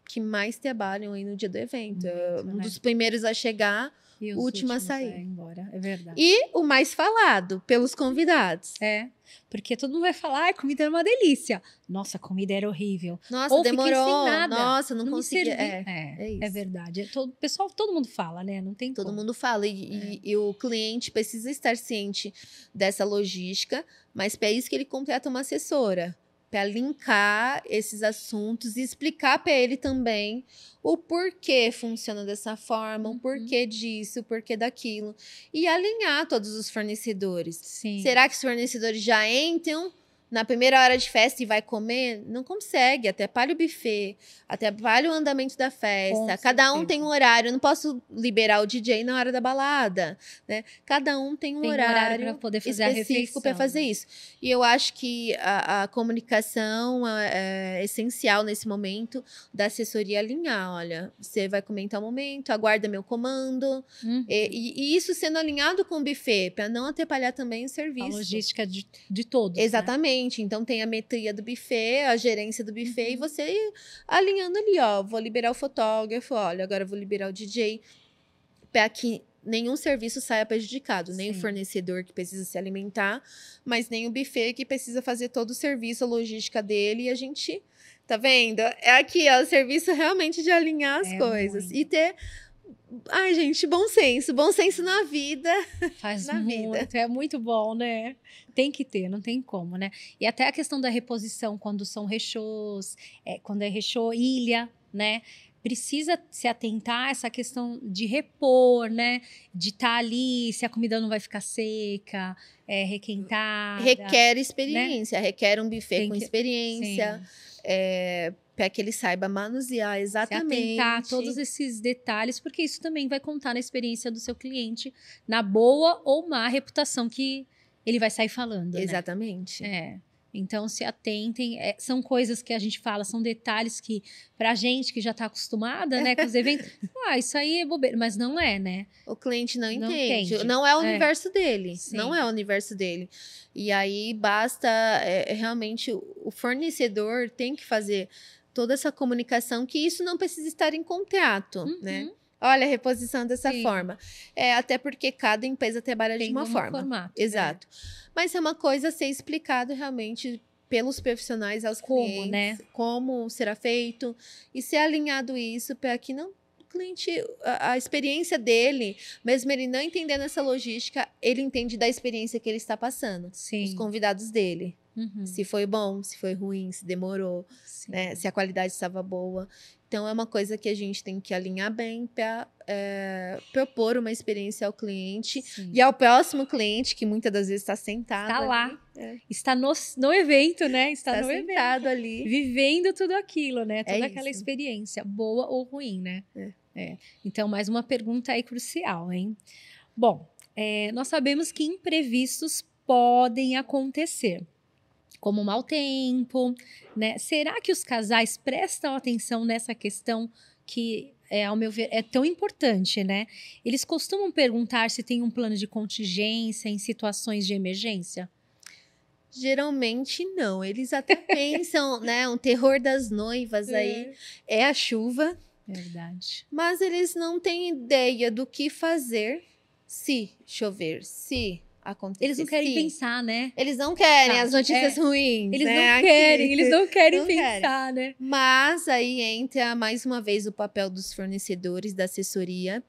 que mais trabalham aí no dia do evento. Muito, um né? dos primeiros a chegar e última a sair. embora, é verdade. E o mais falado pelos convidados. É, porque todo mundo vai falar, a comida era uma delícia. Nossa, a comida era horrível. Nossa, Ou demorou. Nossa, não, não consegui. É, é, é, é, verdade. É todo, pessoal, todo mundo fala, né? Não tem Todo como. mundo fala. E, e, é. e o cliente precisa estar ciente dessa logística, mas para isso que ele contrata uma assessora para linkar esses assuntos e explicar para ele também o porquê funciona dessa forma, uhum. o porquê disso, o porquê daquilo. E alinhar todos os fornecedores. Sim. Será que os fornecedores já entram na primeira hora de festa e vai comer, não consegue. Atrapalha o buffet, atrapalha o andamento da festa. Cada um tem um horário. Eu não posso liberar o DJ na hora da balada, né? Cada um tem um tem horário, horário para poder fazer específico para fazer né? isso. E eu acho que a, a comunicação é, é, essencial nesse momento da assessoria alinhar. Olha, você vai comer em tal momento, aguarda meu comando. Uhum. E, e, isso sendo alinhado com o buffet, para não atrapalhar também o serviço. A logística de, de todos. Né? Exatamente. Né? Então tem a metria do buffet, a gerência do buffet uhum. e você alinhando ali, ó, vou liberar o fotógrafo, olha, agora vou liberar o DJ para que nenhum serviço saia prejudicado, nem Sim. o fornecedor que precisa se alimentar, mas nem o buffet que precisa fazer todo o serviço, a logística dele e a gente Tá vendo? É aqui, ó, o serviço realmente de alinhar as é coisas. Muito. E ter Ai, gente, bom senso. Bom senso na vida. Faz na muito, vida. é muito bom, né? Tem que ter, não tem como, né? E até a questão da reposição, quando são rechôs, é, quando é rechô ilha, né? Precisa se atentar a essa questão de repor, né? De estar tá ali, se a comida não vai ficar seca, é, requentada. Requer experiência, né? requer um buffet tem com que... experiência. É, para que ele saiba manusear exatamente. Se atentar a todos esses detalhes, porque isso também vai contar na experiência do seu cliente, na boa ou má reputação que ele vai sair falando. Né? Exatamente. Né? É. Então, se atentem. É, são coisas que a gente fala, são detalhes que, pra gente que já tá acostumada, né, com os eventos, ah, isso aí é bobeira. Mas não é, né? O cliente não, não entende. entende. Não é o é. universo dele. Sim. Não é o universo dele. E aí basta é, realmente o fornecedor tem que fazer toda essa comunicação, que isso não precisa estar em contrato, né? uhum. né? Olha, reposição dessa Sim. forma. É, até porque cada empresa trabalha Tem de uma forma. Formato, é. Exato. É. Mas é uma coisa ser explicado realmente pelos profissionais aos como, clientes, né? como será feito e ser alinhado isso para que não cliente, a, a, experiência dele, mesmo ele não entendendo essa logística, ele entende da experiência que ele está passando. Sim. Os convidados dele. Uhum. Se foi bom, se foi ruim, se demorou, né? se a qualidade estava boa. Então, é uma coisa que a gente tem que alinhar bem para é, propor uma experiência ao cliente Sim. e ao próximo cliente, que muitas das vezes está sentado. Está lá. É. Está no, no evento, né? Está, está no sentado evento, ali. Vivendo tudo aquilo, né? Toda é aquela experiência, boa ou ruim, né? É. É. Então, mais uma pergunta aí crucial, hein? Bom, é, nós sabemos que imprevistos podem acontecer, como mau tempo, né? Será que os casais prestam atenção nessa questão que, é, ao meu ver, é tão importante, né? Eles costumam perguntar se tem um plano de contingência em situações de emergência? Geralmente não. Eles até pensam, né? Um terror das noivas é. aí é a chuva, Verdade. Mas eles não têm ideia do que fazer se chover, se acontecer. Eles não querem pensar, né? Eles não querem tá. as notícias é. ruins. Eles né? não querem, Aqui. eles não querem não pensar, querem. né? Mas aí entra mais uma vez o papel dos fornecedores da assessoria.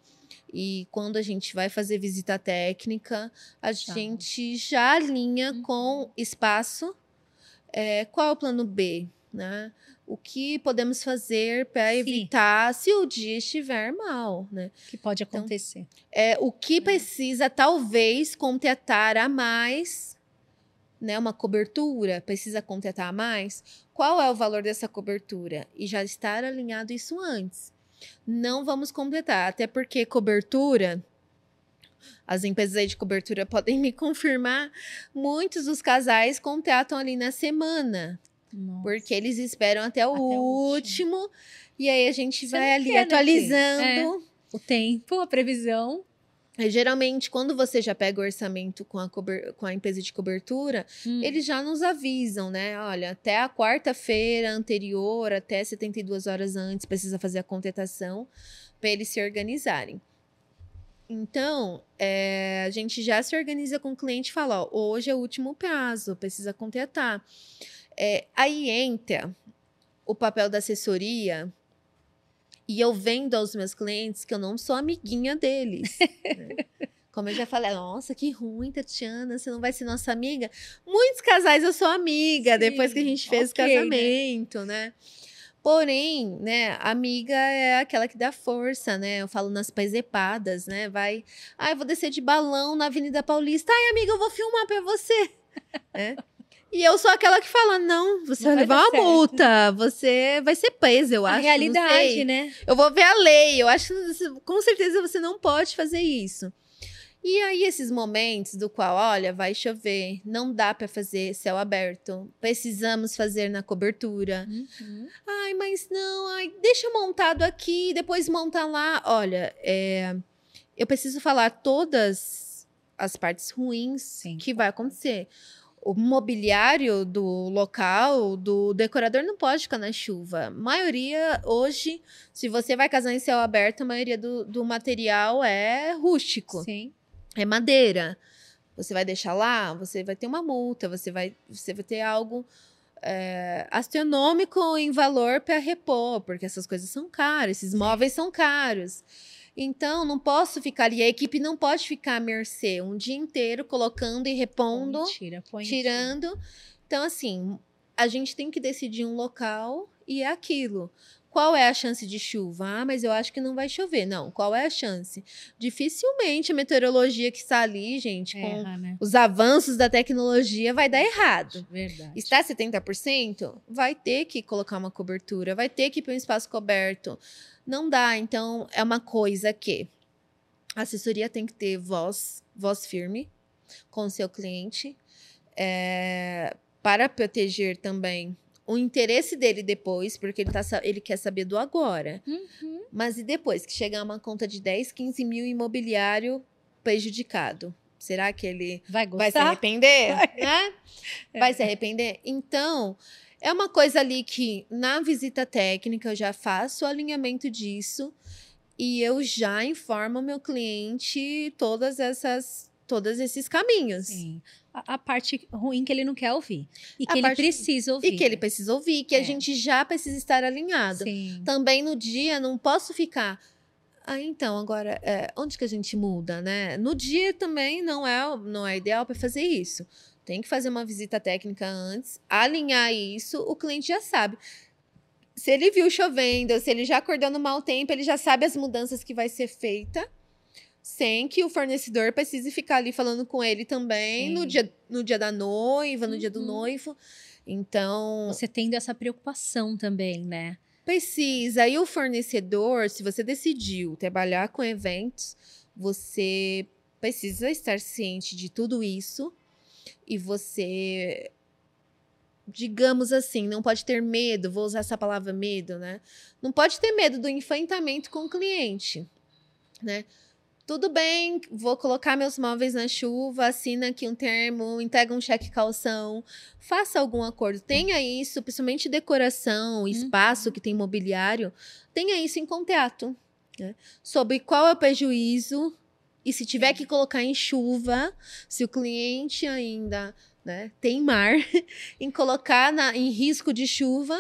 E quando a gente vai fazer visita técnica, a tá. gente já alinha uhum. com espaço. É, qual é o plano B? Né? O que podemos fazer para evitar se o dia estiver mal, né? Que pode então, acontecer. Então, é o que precisa talvez contratar a mais, né? Uma cobertura precisa contratar a mais. Qual é o valor dessa cobertura? E já estar alinhado isso antes. Não vamos completar, até porque cobertura as empresas aí de cobertura podem me confirmar, muitos dos casais contratam ali na semana. Nossa. Porque eles esperam até o, até último, último, E aí a gente Você vai ali quer, né, atualizando. Né, o tempo, a previsão. E, geralmente, quando você já pega o orçamento com a, com a empresa de cobertura, hum. eles já nos avisam, né? Olha, até a quarta-feira anterior, até 72 horas antes, precisa fazer a contratação para eles se organizarem. Então, é, a gente já se organiza com o cliente e fala: ó, hoje é o último prazo, precisa contratar. É, aí entra o papel da assessoria e eu vendo aos meus clientes que eu não sou amiguinha deles. né? Como eu já falei, nossa, que ruim, Tatiana, você não vai ser nossa amiga? Muitos casais eu sou amiga Sim, depois que a gente fez okay, o né? casamento, né? né? Porém, né, amiga é aquela que dá força, né? Eu falo nas paisepadas, né? Vai, ai, ah, vou descer de balão na Avenida Paulista. Ai, amiga, eu vou filmar para você. né? E eu sou aquela que fala: não, você não vai levar uma certo. multa, você vai ser presa, eu a acho. A realidade, né? Eu vou ver a lei, eu acho que com certeza você não pode fazer isso. E aí, esses momentos do qual, olha, vai chover, não dá para fazer céu aberto, precisamos fazer na cobertura. Uhum. Ai, mas não, ai, deixa montado aqui, depois monta lá. Olha, é, eu preciso falar todas as partes ruins Sim. que vai acontecer o mobiliário do local, do decorador, não pode ficar na chuva. A maioria, hoje, se você vai casar em céu aberto, a maioria do, do material é rústico. Sim. É madeira. Você vai deixar lá, você vai ter uma multa, você vai, você vai ter algo é, astronômico em valor para repor, porque essas coisas são caras, esses móveis são caros. Então, não posso ficar ali. A equipe não pode ficar à mercê um dia inteiro colocando e repondo, põe, tira, põe, tirando. Tira. Então, assim, a gente tem que decidir um local e é aquilo. Qual é a chance de chuva? Ah, mas eu acho que não vai chover. Não, qual é a chance? Dificilmente a meteorologia que está ali, gente, com Erra, né? os avanços da tecnologia, vai dar errado. Verdade. Está 70%? Vai ter que colocar uma cobertura, vai ter que ir para um espaço coberto. Não dá. Então, é uma coisa que a assessoria tem que ter voz, voz firme com o seu cliente, é, para proteger também o interesse dele depois, porque ele, tá, ele quer saber do agora. Uhum. Mas e depois que chegar uma conta de 10, 15 mil imobiliário prejudicado? Será que ele vai, vai se arrepender? Vai. Né? vai é. se arrepender? Então, é uma coisa ali que na visita técnica eu já faço o alinhamento disso e eu já informo o meu cliente todas essas todos esses caminhos. Sim. A, a, parte ruim que ele não quer ouvir. E que A ele parte- precisa ouvir. E que ele precisa ouvir, que É. a gente já precisa estar alinhado. Sim. Também no dia não posso ficar. Ah, então, agora, é, onde que a gente muda, né? No dia também não é, não é ideal para fazer isso. Tem que fazer uma visita técnica antes, alinhar isso, o cliente já sabe. Se ele viu chovendo, se ele já acordou no mau tempo, ele já sabe as mudanças que vai ser feita, sem que o fornecedor precise ficar ali falando com ele também Sim. no dia, no dia da noiva, no dia do Uhum. noivo. Então, Você tendo essa preocupação também, né? Precisa. E o fornecedor, se você decidiu trabalhar com eventos, você precisa estar ciente de tudo isso e você, digamos assim, não pode ter medo, vou usar essa palavra medo, né? Não pode ter medo do enfrentamento com o cliente, né? Tudo bem, vou colocar meus móveis na chuva, assina aqui um termo, entrega um cheque calção, faça algum acordo. Tenha isso, principalmente decoração, espaço que tem mobiliário, tenha isso em contrato. Né? Sobre qual é o prejuízo e se tiver que colocar em chuva, se o cliente ainda né, tem mar, em colocar na- em risco de chuva,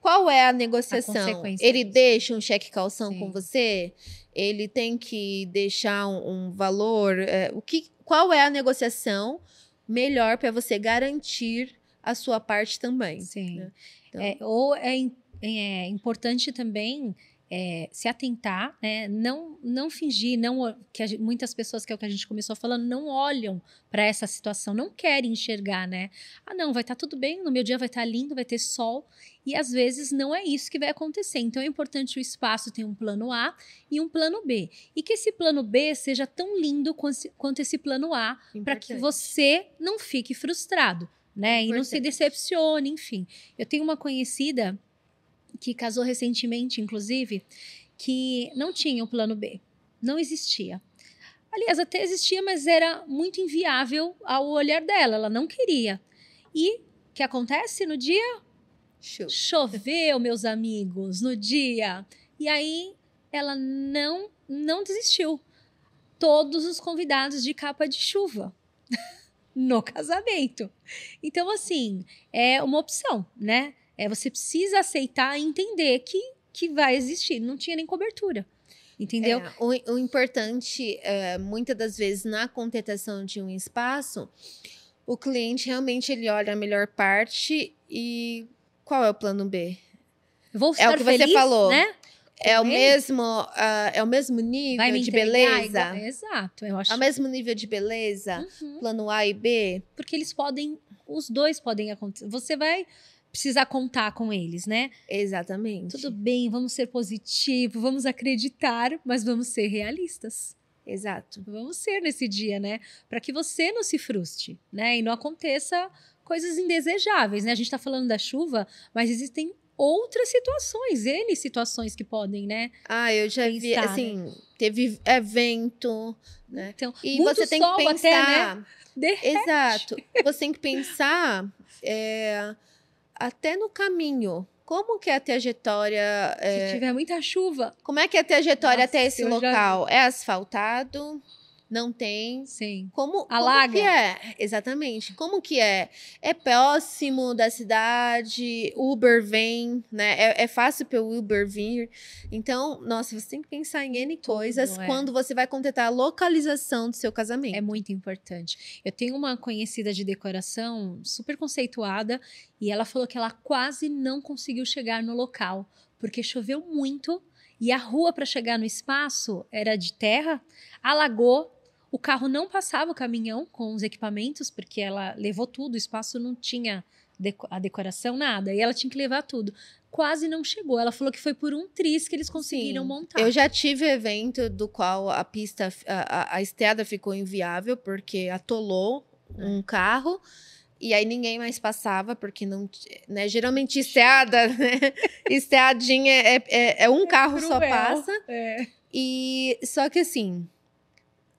qual é a negociação? consequência Ele deixa um cheque calção Sim. com você? Ele tem que deixar um, um valor? é, o que, qual é a negociação melhor para você garantir a sua parte também? Sim. né? Então- É, ou é, é importante também é, se atentar, né? não, não fingir, não que muitas pessoas, que é o que a gente começou falando, não olham para essa situação, não querem enxergar, né? Ah, não, vai estar tudo bem, no meu dia vai estar lindo, vai ter sol, e às vezes não é isso que vai acontecer. Então é importante o espaço ter um plano A e um plano B. E que esse plano B seja tão lindo quan- quanto esse plano A, para que Importante. você não fique frustrado, né? E não se Importante. decepcione, enfim. Eu tenho uma conhecida que casou recentemente, inclusive, que não tinha o plano B. Não existia. Aliás, até existia, mas era muito inviável ao olhar dela. Ela não queria. E o que acontece no dia? Show. Choveu, meus amigos, no dia. E aí ela não não desistiu. Todos os convidados de capa de chuva no casamento. Então assim, é uma opção, né? É você precisa aceitar e entender que que vai existir, não tinha nem cobertura. Entendeu? É, o, o importante, é, muitas das vezes, na contratação de um espaço, o cliente realmente ele olha a melhor parte e qual é o plano B? Vou é o que você feliz, falou. né? É o mesmo, ah, é o mesmo nível me de beleza? igual- Exato, eu acho. É o mesmo nível de beleza? Uhum. Plano A e B? porque eles podem, os dois podem acontecer. Você vai precisar contar com eles, né? Exatamente. Tudo bem, vamos ser positivos, vamos acreditar, mas vamos ser realistas. Exato. Vamos ser nesse dia, né? Para que você não se frustre, né? E não aconteça coisas indesejáveis, né? A gente tá falando da chuva, mas existem outras situações, N situações que podem, né? Ah, eu já vi, Pensar, né? assim, teve evento, né? Então, E muito você tem sol que até, pensar. né? Derrete. Exato. Você tem que pensar é, até no caminho. Como que é a trajetória? é, Se tiver muita chuva, como é que é a trajetória Nossa, até esse eu já local? É asfaltado? Não tem? sim. Como, como Alaga? que é? Exatamente. Como que é? É próximo da cidade? Uber vem, né? É, é fácil para o Uber vir. Então, nossa, você tem que pensar em N coisas é. quando você vai contratar a localização do seu casamento. É muito importante. Eu tenho uma conhecida de decoração super conceituada e ela falou que ela quase não conseguiu chegar no local porque choveu muito e a rua para chegar no espaço era de terra, alagou. O carro não passava o caminhão com os equipamentos porque ela levou tudo, o espaço não tinha a decoração nada e ela tinha que levar tudo. Quase não chegou. Ela falou que foi por um tris que eles conseguiram Sim. montar. Eu já tive evento do qual a pista, a, a- estrada ficou inviável porque atolou um carro e aí ninguém mais passava porque não, né? Geralmente estrada, né? Estradinha é, é, é um carro só cruel. passa É. e só que assim,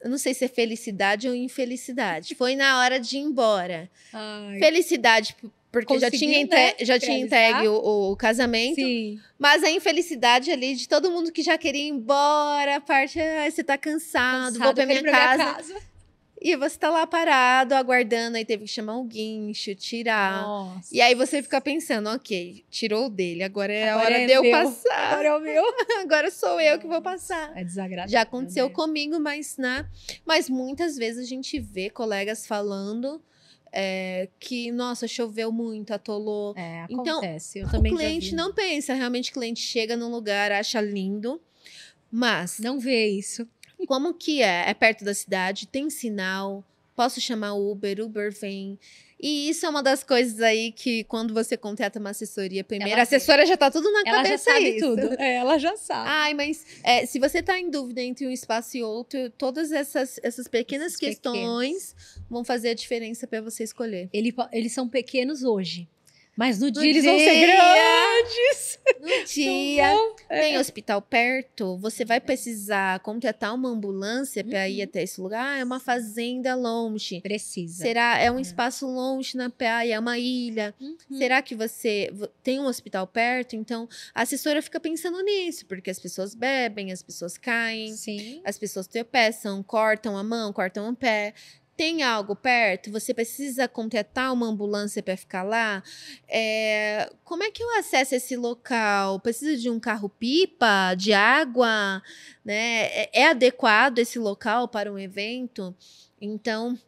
eu não sei se é felicidade ou infelicidade. Foi na hora de ir embora. Ai, Felicidade porque já tinha, né? já tinha entregue o, o, casamento. Sim. Mas a infelicidade ali de todo mundo que já queria ir embora, a parte, ah, você tá cansado, cansado vou pra minha, pra casa. minha casa. E você tá lá parado, aguardando, aí teve que chamar um guincho, tirar. Nossa. E aí você fica pensando, ok, tirou o dele, agora é agora a hora é de eu meu. passar. Agora é o meu. agora sou eu que vou passar. É desagradável. Já aconteceu né? comigo, mas, né? Mas muitas vezes a gente vê colegas falando. É, que, nossa, choveu muito, atolou. É, então, acontece. Então, Eu também o cliente não pensa, realmente o cliente chega num lugar, acha lindo, mas... Não vê isso. Como que é? É perto da cidade, tem sinal, posso chamar Uber, Uber vem. E isso é uma das coisas aí que, quando você contrata uma assessoria primeiro, ela a assessora já tá tudo na ela cabeça. Ela já sabe isso. tudo. É, ela já sabe. Ai, mas é, se você tá em dúvida entre um espaço e outro, todas essas, essas pequenas Esses questões pequenos. vão fazer a diferença para você escolher. Ele, eles são pequenos hoje. Mas no, no dia, dia, eles vão ser grandes. No dia. É. Tem hospital perto, você vai precisar contratar uma ambulância para uhum. ir até esse lugar. Ah, é uma fazenda longe. Precisa. Será? É um é. espaço longe na praia, é uma ilha. Uhum. Será que você tem um hospital perto? Então, a assessora fica pensando nisso, porque as pessoas bebem, as pessoas caem, Sim. as pessoas tropeçam, cortam a mão, cortam o pé tem algo perto, você precisa contratar uma ambulância para ficar lá. É, como é que eu acesso esse local? Precisa de um carro-pipa, de água? Né? É, é adequado esse local para um evento? Então,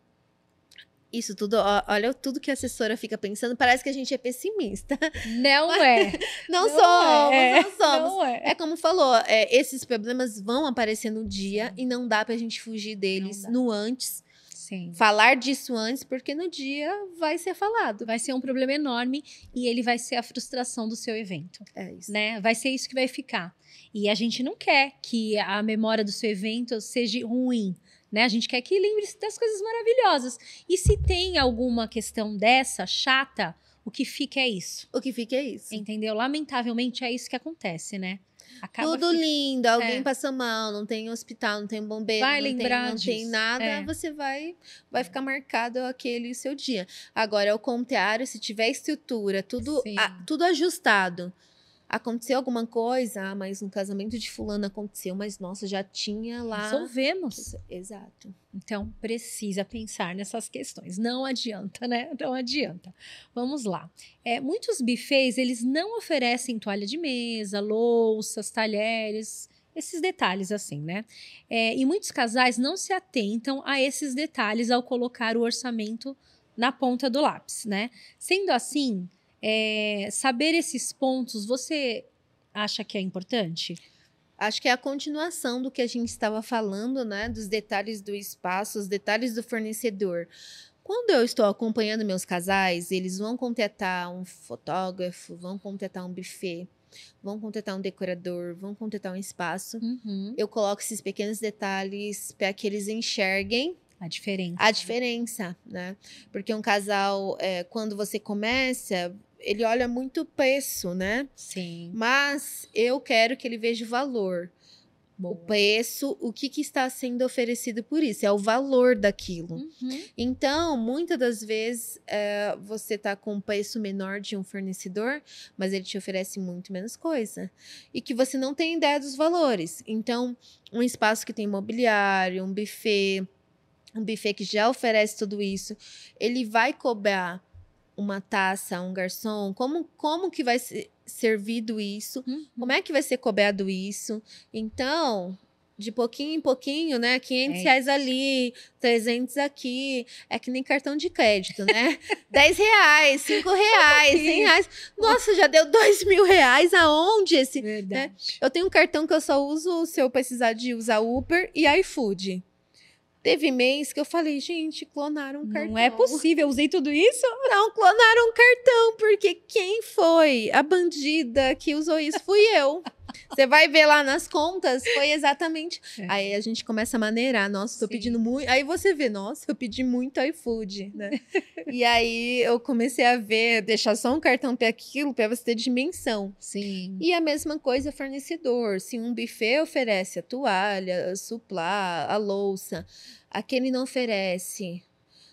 isso tudo, olha tudo que a assessora fica pensando, parece que a gente é pessimista. Não é. não, não, somos, é. não somos. Não é. é como falou, é, esses problemas vão aparecer no dia e não dá pra gente fugir deles no antes Sim. falar disso antes, porque no dia vai ser falado. Vai ser um problema enorme e ele vai ser a frustração do seu evento. É isso. Né? Vai ser isso que vai ficar. E a gente não quer que a memória do seu evento seja ruim. Né? A gente quer que lembre-se das coisas maravilhosas. E se tem alguma questão dessa chata, o que fica é isso. O que fica é isso. Entendeu? Lamentavelmente é isso que acontece, né? Acaba Tudo que... lindo, alguém é. passa mal, não tem hospital, não tem bombeiro, vai não, lembrar tem, não tem nada, é. você vai vai ficar marcado aquele seu dia. Agora, ao contrário, se tiver estrutura, tudo, a, tudo ajustado, aconteceu alguma coisa, ah, mas no casamento de fulano aconteceu, mas nossa, já tinha lá. Resolvemos. Exato. Então precisa pensar nessas questões. Não adianta, né? Não adianta. Vamos lá. É, muitos buffets eles não oferecem toalha de mesa, louças, talheres. Esses detalhes, assim, né? É, e muitos casais não se atentam a esses detalhes ao colocar o orçamento na ponta do lápis, né? Sendo assim, é, saber esses pontos, você acha que é importante? Acho que é a continuação do que a gente estava falando, né? Dos detalhes do espaço, os detalhes do fornecedor. Quando eu estou acompanhando meus casais, eles vão contratar um fotógrafo, vão contratar um buffet, vão contratar um decorador, vão contratar um espaço. Uhum. Eu coloco esses pequenos detalhes para que eles enxerguem a diferença. A diferença, né? Porque um casal, é, quando você começa, ele olha muito preço, né? Sim. Mas eu quero que ele veja o valor. Boa. O preço, o que, que, está sendo oferecido por isso, é o valor daquilo. Uhum. Então, muitas das vezes, é, você está com um preço menor de um fornecedor, mas ele te oferece muito menos coisa. E que você não tem ideia dos valores. Então, um espaço que tem mobiliário, um buffet, um buffet que já oferece tudo isso, ele vai cobrar uma taça, um garçom, como, como que vai ser servido isso, uhum. como é que vai ser cobrado isso. Então, de pouquinho em pouquinho, né? 500 é reais ali, 300 aqui. É que nem cartão de crédito, né? 10 reais, 5 reais, 100 reais. Nossa, já deu 2 mil reais. Aonde esse? Né? Verdade. Né? Eu tenho um cartão que eu só uso se eu precisar de usar Uber e iFood. Teve mês que eu falei, gente, clonaram um cartão. Não é possível, eu usei tudo isso? Não, clonaram um cartão, porque quem foi a bandida que usou isso fui eu. Você vai ver lá nas contas, foi exatamente. É. Aí a gente começa a maneirar, nossa, tô Sim. pedindo muito. Aí você vê, nossa, eu pedi muito iFood, né? e aí eu comecei a ver, deixar só um cartão para aquilo, para você ter dimensão. Sim. E a mesma coisa fornecedor. Se um buffet oferece a toalha, a suplá, a louça, aquele não oferece.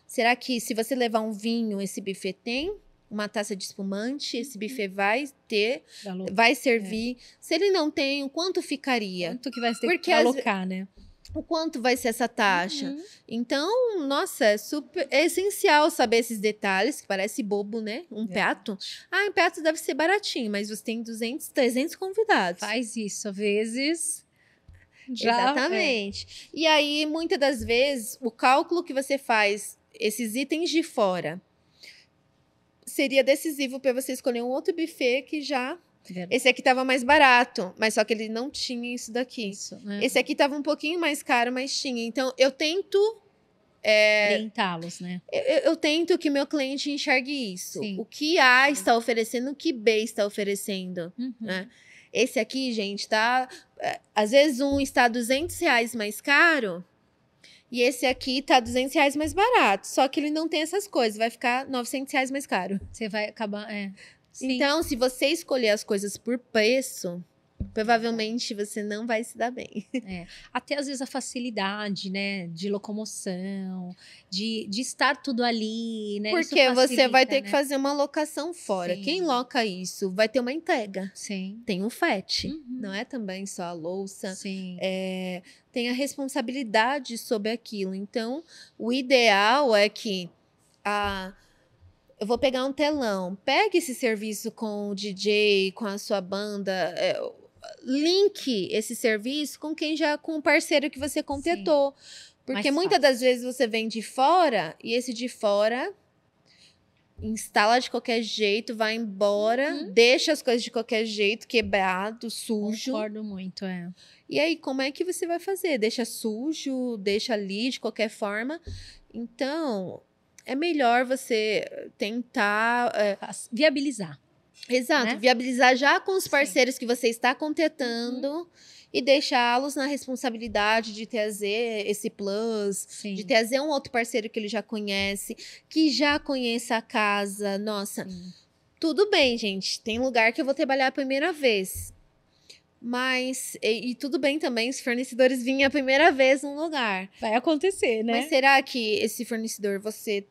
Será que se você levar um vinho, esse buffet tem? Uma taça de espumante, esse buffet vai ter, vai servir. É. Se ele não tem, o quanto ficaria? Quanto que vai ter Porque que alocar, as... né? o quanto vai ser essa taxa. Uhum. Então, nossa, é super é essencial saber esses detalhes, que parece bobo, né? Um é. prato. Ah, um prato deve ser baratinho, mas você tem 200, 300 convidados. Faz isso, às vezes. Já, Exatamente. É. E aí, muitas das vezes, o cálculo que você faz, esses itens de fora, seria decisivo para você escolher um outro buffet que já esse aqui tava mais barato, mas só que ele não tinha isso daqui. Isso, né? Esse aqui tava um pouquinho mais caro, mas tinha. Então, eu tento. É, Orientá-los, né? Eu, eu, tento que meu cliente enxergue isso. Sim. O que A está oferecendo, o que B está oferecendo. Uhum. Né? Esse aqui, gente, tá. É, às vezes um está 200 reais mais caro. E esse aqui tá 200 reais mais barato. Só que ele não tem essas coisas. Vai ficar 900 reais mais caro. Você vai acabar. É. Sim. Então, se você escolher as coisas por preço, provavelmente você não vai se dar bem. É. Até às vezes a facilidade, né, de locomoção, de, de estar tudo ali, né? Porque facilita, você vai ter né? que fazer uma locação fora. Sim. Quem loca isso vai ter uma entrega. Sim. Tem um FET, uhum. não é também só a louça. Sim. É, tem a responsabilidade sobre aquilo. Então, o ideal é que a eu vou pegar um telão. Pegue esse serviço com o DJ, com a sua banda. Link esse serviço com quem já com o parceiro que você completou. Porque muitas das vezes você vem de fora e esse de fora instala de qualquer jeito, vai embora, uhum. deixa as coisas de qualquer jeito, quebrado, sujo. Concordo muito, é. E aí, como é que você vai fazer? Deixa sujo, deixa ali de qualquer forma. Então, é melhor você tentar é, viabilizar. Exato, né? viabilizar já com os parceiros Sim. que você está contratando. Uhum. E deixá-los na responsabilidade de trazer esse plus, Sim. de trazer um outro parceiro que ele já conhece, que já conheça a casa. Nossa, Sim. tudo bem, gente. Tem lugar que eu vou trabalhar a primeira vez. Mas, e, e, tudo bem também se fornecedores virem a primeira vez num lugar. Vai acontecer, né? Mas será que esse fornecedor você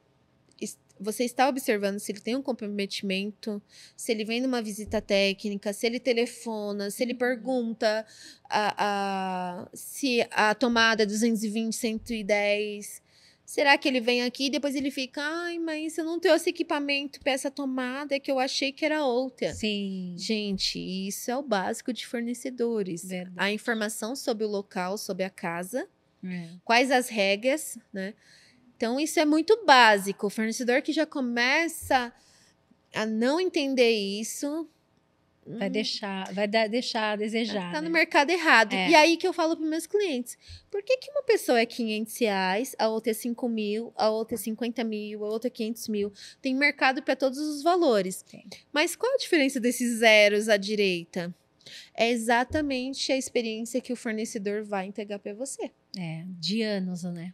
você está observando se ele tem um comprometimento, se ele vem numa visita técnica, se ele telefona, se ele uhum. pergunta a, a, se a tomada é 220, 110. Será que ele vem aqui e depois ele fica, ai, mas eu não tenho esse equipamento para essa tomada, é que eu achei que era outra. Sim. Gente, isso é o básico de fornecedores. Verdade. A informação sobre o local, sobre a casa, é. quais as regras, né? Então, isso é muito básico. O fornecedor que já começa a não entender isso. Vai hum, deixar, vai dar, deixar a desejar. Tá né? no mercado errado. É. E aí que eu falo para meus clientes: por que, que uma pessoa é 500 reais, a outra é 5 mil, a outra é 50 mil, a outra é 500 mil? Tem mercado para todos os valores. Sim. Mas qual a diferença desses zeros à direita? É exatamente a experiência que o fornecedor vai entregar para você. É, de anos, né?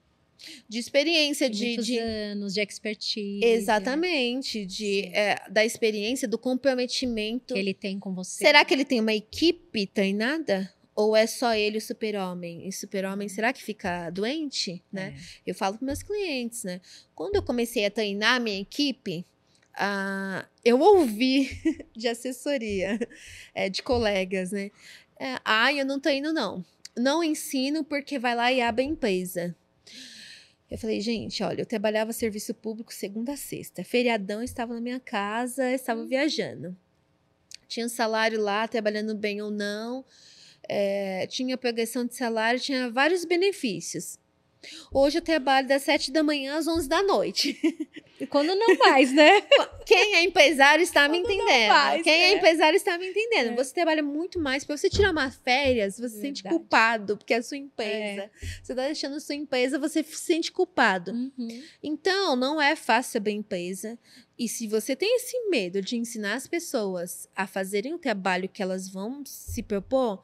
De experiência, de, de, anos de expertise. Exatamente, de é, da experiência, do comprometimento que ele tem com você. Será que ele tem uma equipe treinada? Ou é só ele o super-homem? E super-homem, uhum. será que fica doente? Né? É. Eu falo para meus clientes, né? Quando eu comecei a treinar a minha equipe, uh, eu ouvi de assessoria, é, de colegas, né? É, ah, eu não treino, não. Não ensino porque vai lá e abre a empresa. Eu falei, gente, olha, eu trabalhava serviço público segunda a sexta. Feriadão, estava na minha casa, estava uhum. viajando. Tinha um salário lá, trabalhando bem ou não. É, tinha progressão de salário, tinha vários benefícios. Hoje eu trabalho das 7 da manhã às 11 da noite. Quando não faz, né? Quem é empresário está Quando me entendendo. Quem é. é. empresário está me entendendo. É. Você trabalha muito mais. Para você tirar uma férias, você se sente culpado, porque é a sua empresa. É. Você está deixando a sua empresa, você se sente culpado. Uhum. Então, não é fácil saber empresa. E se você tem esse medo de ensinar as pessoas a fazerem o trabalho que elas vão se propor,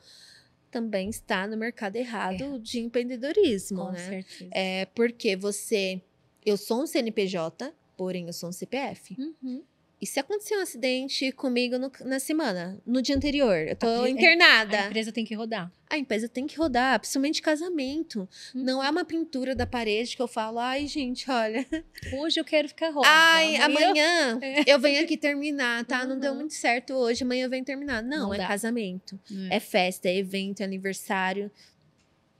também está no mercado errado é. de empreendedorismo, Com né? Certeza. É porque você, eu sou um CNPJ, porém eu sou um CPF. Uhum. E se acontecer um acidente comigo no, na semana, no dia anterior, eu tô a, internada. A empresa tem que rodar. A empresa tem que rodar, principalmente casamento. Hum. Não é uma pintura da parede que eu falo, ai, gente, olha. Hoje eu quero ficar rosa. Ai, amanhã eu... É. eu venho aqui terminar, tá? Uhum. Não deu muito certo hoje, amanhã eu venho terminar. Não, Não é dá. casamento. É. é festa, é evento, é aniversário.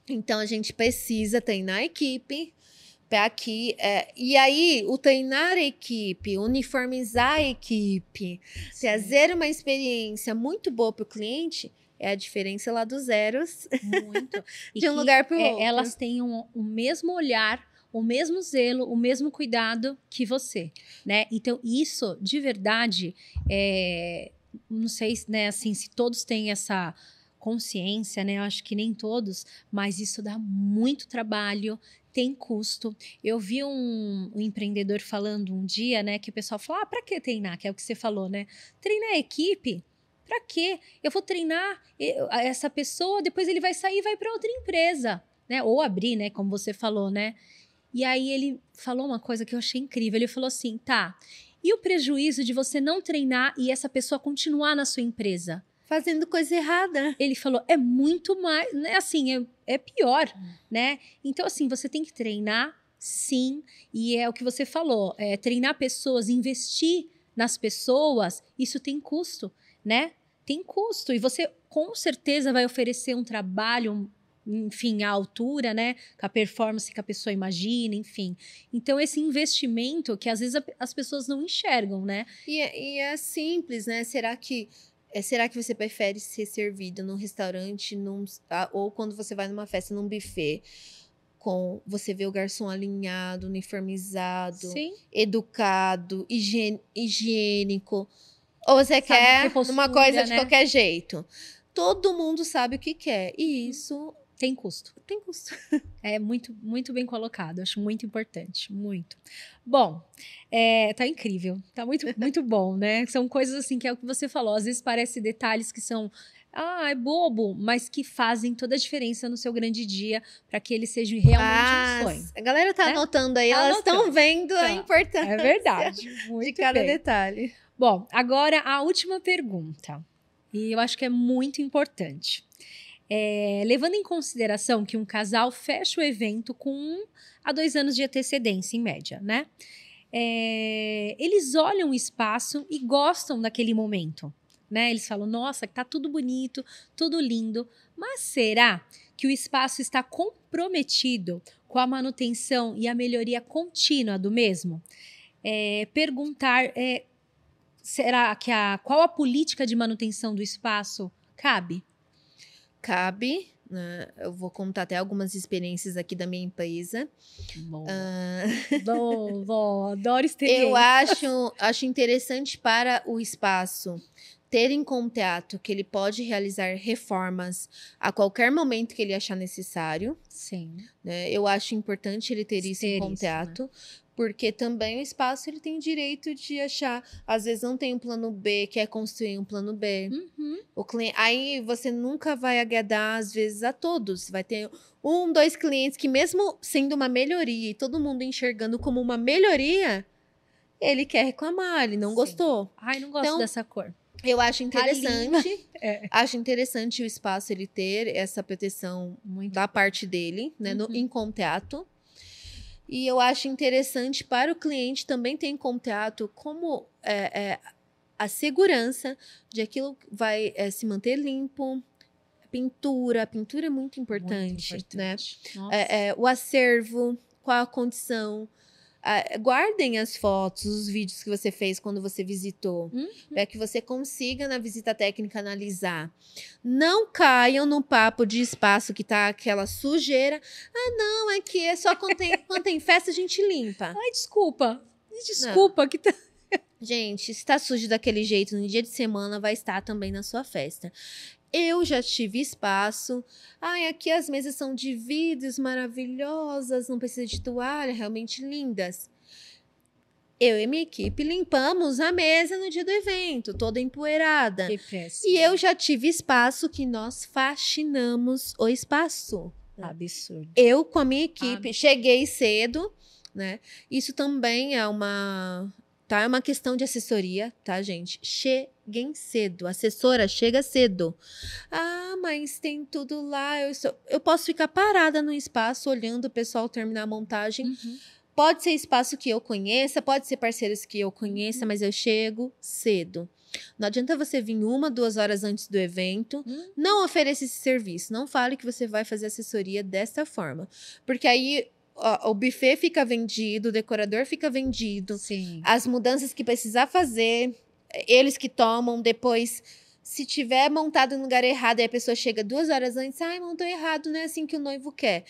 Então a gente precisa treinar a equipe para aqui. É, e aí, o treinar a equipe, uniformizar a equipe, Sim. trazer uma experiência muito boa para o cliente. É a diferença lá dos zeros. Muito. de um lugar para o é, outro. Elas têm um, o mesmo olhar, o mesmo zelo, o mesmo cuidado que você, né? Então, isso, de verdade, é, não sei, né, assim, se todos têm essa consciência, né? Eu acho que nem todos, mas isso dá muito trabalho, tem custo. Eu vi um, um, empreendedor falando um dia, né, que o pessoal falou: ah, para que treinar? Que é o que você falou, né? Treinar a equipe? Para quê? Eu vou treinar essa pessoa, depois ele vai sair e vai para outra empresa, né? Ou abrir, né? Como você falou, né? E aí ele falou uma coisa que eu achei incrível. Ele falou assim: tá. E o prejuízo de você não treinar e essa pessoa continuar na sua empresa? Fazendo coisa errada. Ele falou, é muito mais, né? Assim, é, é pior, hum. né? Então, assim, você tem que treinar, sim, e é o que você falou, é, treinar pessoas, investir nas pessoas, isso tem custo, né? Tem custo, e você com certeza vai oferecer um trabalho, enfim, à altura, né? Com a performance que a pessoa imagina, enfim. Então, esse investimento que às vezes as pessoas não enxergam, né? E é, e é simples, né? Será que é, será que você prefere ser servido num restaurante num, ou quando você vai numa festa, num buffet? Com você vê o garçom alinhado, uniformizado, Sim. educado, higiênico. Ou você sabe quer postura, uma coisa de né? qualquer jeito. Todo mundo sabe o que quer. E isso tem custo. Tem custo. É muito, muito bem colocado. Acho muito importante. Muito. Bom, é, tá incrível. Tá muito, muito bom, né? São coisas assim que é o que você falou. Às vezes parece detalhes que são. Ah, é bobo, mas que fazem toda a diferença no seu grande dia para que ele seja realmente ah, um sonho. A galera tá né? anotando aí, tá elas estão vendo tá. a importância. É verdade. de cada bem. detalhe. Bom, agora a última pergunta. E eu acho que é muito importante. É, levando em consideração que um casal fecha o evento com um a dois anos de antecedência, em média, né? É, eles olham o espaço e gostam daquele momento, né? Eles falam, nossa, tá tudo bonito, tudo lindo, mas será que o espaço está comprometido com a manutenção e a melhoria contínua do mesmo? É, perguntar, é, será que a qual a política de manutenção do espaço cabe? Cabe. Né? Eu vou contar até algumas experiências aqui da minha empresa. Bom, uh... bom, bom adoro experiência. Eu acho, acho interessante para o espaço ter em contato que ele pode realizar reformas a qualquer momento que ele achar necessário. Sim. Né? Eu acho importante ele ter isso ter em contato, isso, né? Porque também o espaço ele tem direito de achar, às vezes não tem um plano B, quer construir um plano B. Uhum. O cliente, aí você nunca vai agradar às vezes a todos. Vai ter um, dois clientes que mesmo sendo uma melhoria e todo mundo enxergando como uma melhoria, ele quer reclamar, ele não Sim. gostou. Ai, não gosto então, dessa cor. Eu acho tá interessante, é. acho interessante o espaço ele ter essa proteção Muito da parte dele, né, uhum. no, em contato. E eu acho interessante para o cliente também ter em contato como é, é, a segurança de aquilo vai é, se manter limpo. Pintura, a pintura é muito importante, muito importante. né? É, é, o acervo, qual a condição, Uh, guardem as fotos, os vídeos que você fez quando você visitou, uhum. para que você consiga na visita técnica analisar. Não caiam no papo de espaço que tá aquela sujeira. Ah, não, é que é só quando tem, quando tem festa a gente limpa. Ai, desculpa. Desculpa não. que tá Gente, se tá sujo daquele jeito no dia de semana, vai estar também na sua festa. Eu já tive espaço. Ai, aqui as mesas são de vidros maravilhosas, não precisa de toalha, realmente lindas. Eu e minha equipe limpamos a mesa no dia do evento, toda empoeirada. Que péssimo. E eu já tive espaço que nós faxinamos o espaço. Absurdo. Eu com a minha equipe Absurdo. cheguei cedo, né? Isso também é uma tá? É uma questão de assessoria, tá, gente? Cheguem cedo. Assessora, chega cedo. Ah, mas tem tudo lá. Eu, sou... eu posso ficar parada no espaço olhando o pessoal terminar a montagem. Uhum. Pode ser espaço que eu conheça, pode ser parceiros que eu conheça, uhum. mas eu chego cedo. Não adianta você vir uma, duas horas antes do evento. Hum. Não ofereça esse serviço. Não fale que você vai fazer assessoria desta forma. Porque aí o buffet fica vendido, o decorador fica vendido. Sim. As mudanças que precisar fazer, eles que tomam depois. Se tiver montado no lugar errado, aí a pessoa chega duas horas antes, ai, montou errado, não é assim que o noivo quer.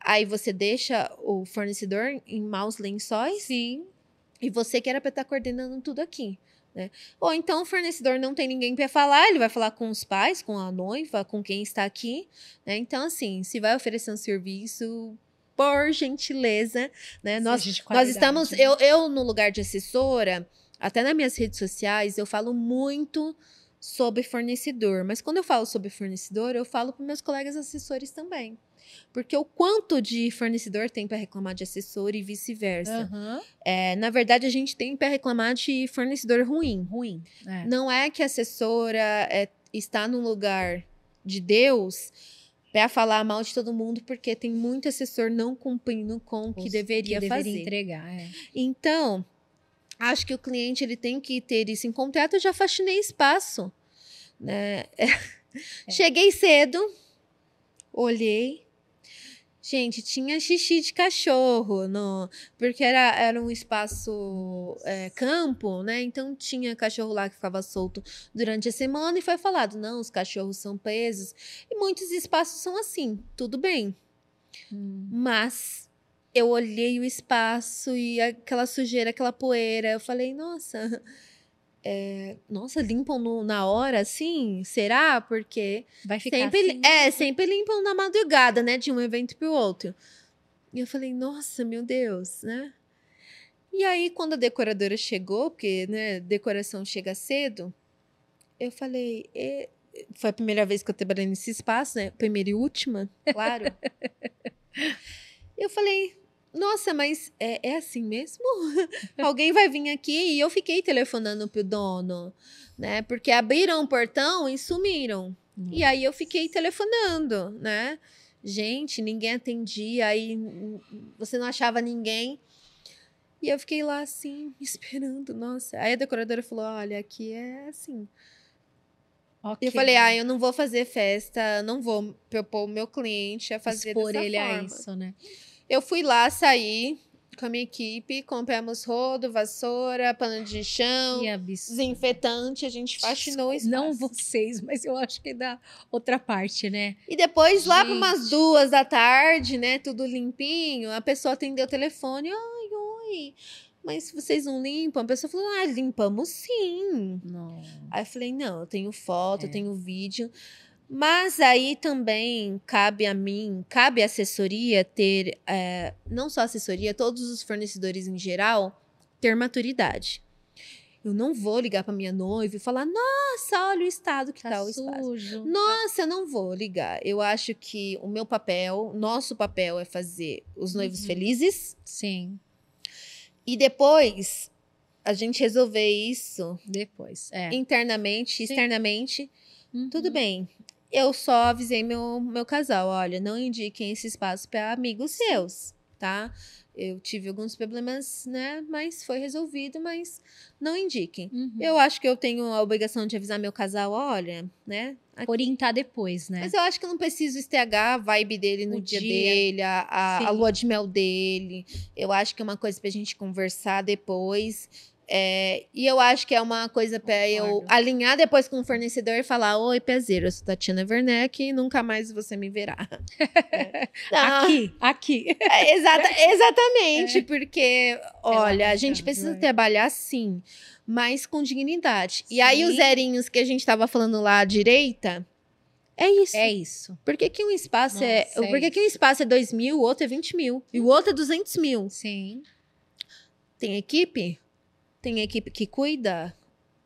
Aí você deixa o fornecedor em maus lençóis. Sim. E você que era para estar tá coordenando tudo aqui. Né? Ou então o fornecedor não tem ninguém para falar, ele vai falar com os pais, com a noiva, com quem está aqui. Né? Então, assim, se vai oferecer um serviço, por gentileza, né? Nós, nós estamos, eu, eu no lugar de assessora, até nas minhas redes sociais, eu falo muito sobre fornecedor, mas quando eu falo sobre fornecedor, eu falo para meus colegas assessores também. Porque o quanto de fornecedor tem para reclamar de assessor e vice-versa. Uhum. É, na verdade, a gente tem para reclamar de fornecedor ruim. Ruim. É. Não é que a assessora é, está no lugar de Deus para falar mal de todo mundo, porque tem muito assessor não cumprindo com o que deveria, que deveria fazer. entregar. É. Então, acho que o cliente ele tem que ter isso em contrato. Eu já faxinei espaço. Né? É. Cheguei cedo, olhei, Gente, tinha xixi de cachorro, no, porque era, era um espaço é, campo, né? Então tinha cachorro lá que ficava solto durante a semana e foi falado: não, os cachorros são presos. E muitos espaços são assim, tudo bem. Hum. Mas eu olhei o espaço e aquela sujeira, aquela poeira, eu falei: nossa é, nossa, limpam no, na hora, assim? Será? Porque vai ficar sempre, assim. É, sempre limpam na madrugada, né? De um evento para o outro. E eu falei, nossa, meu Deus, né? E aí, quando a decoradora chegou, porque, né, decoração chega cedo, eu falei, e... foi a primeira vez que eu trabalhei nesse espaço, né? Primeira e última, claro. eu falei, nossa, mas é, é assim mesmo? Alguém vai vir aqui e eu fiquei telefonando pro dono, né? Porque abriram o portão e sumiram. Nossa. E aí eu fiquei telefonando, né? Gente, ninguém atendia, aí você não achava ninguém. E eu fiquei lá assim, esperando, nossa. Aí a decoradora falou: olha, aqui é assim. Okay. Eu falei, ah, eu não vou fazer festa, não vou propor o meu cliente a fazer Expor dessa ele forma. a isso, né? Eu fui lá sair com a minha equipe, compramos rodo, vassoura, pano de chão, desinfetante, a gente faxinou o espaço. Não vocês, mas eu acho que da outra parte, né? E depois, lá para umas duas da tarde, né, tudo limpinho, a pessoa atendeu o telefone, ai, oi, mas vocês não limpam? A pessoa falou, ah, limpamos sim. Não. Aí eu falei, não, eu tenho foto, é. eu tenho vídeo. Mas aí também cabe a mim, cabe à assessoria ter, é, não só assessoria, todos os fornecedores em geral, ter maturidade. Eu não vou ligar para minha noiva e falar, nossa, olha o estado que tá, tá o espaço. Nossa, eu não vou ligar. Eu acho que o meu papel, nosso papel é fazer os noivos uhum. felizes. Sim. E depois a gente resolver isso depois, é. internamente, Sim. externamente. Uhum. Tudo bem eu só avisei meu, meu casal: olha, não indiquem esse espaço para amigos seus, tá? Eu tive alguns problemas, né? Mas foi resolvido, mas não indiquem. Uhum. Eu acho que eu tenho a obrigação de avisar meu casal, olha, né? Aqui. Orientar depois, né? Mas eu acho que eu não preciso estragar a vibe dele no dia, dia, dele, a, a, a, lua de mel dele. Eu acho que é uma coisa pra gente conversar depois. É, e eu acho que é uma coisa para eu alinhar depois com o fornecedor e falar: Oi, pezeiro, eu sou Tatiana Werneck e nunca mais você me verá. é. aqui, aqui. É, exata, exatamente, é. porque, olha, a gente precisa trabalhar sim, mas com dignidade. Sim. E aí, os zerinhos que a gente estava falando lá à direita. É isso. É isso. Por que, que um espaço Nossa, é. Por que, que um espaço é 2 mil, o outro é 20 mil? E o outro é 200 mil? Sim. Tem equipe? Tem equipe que cuida?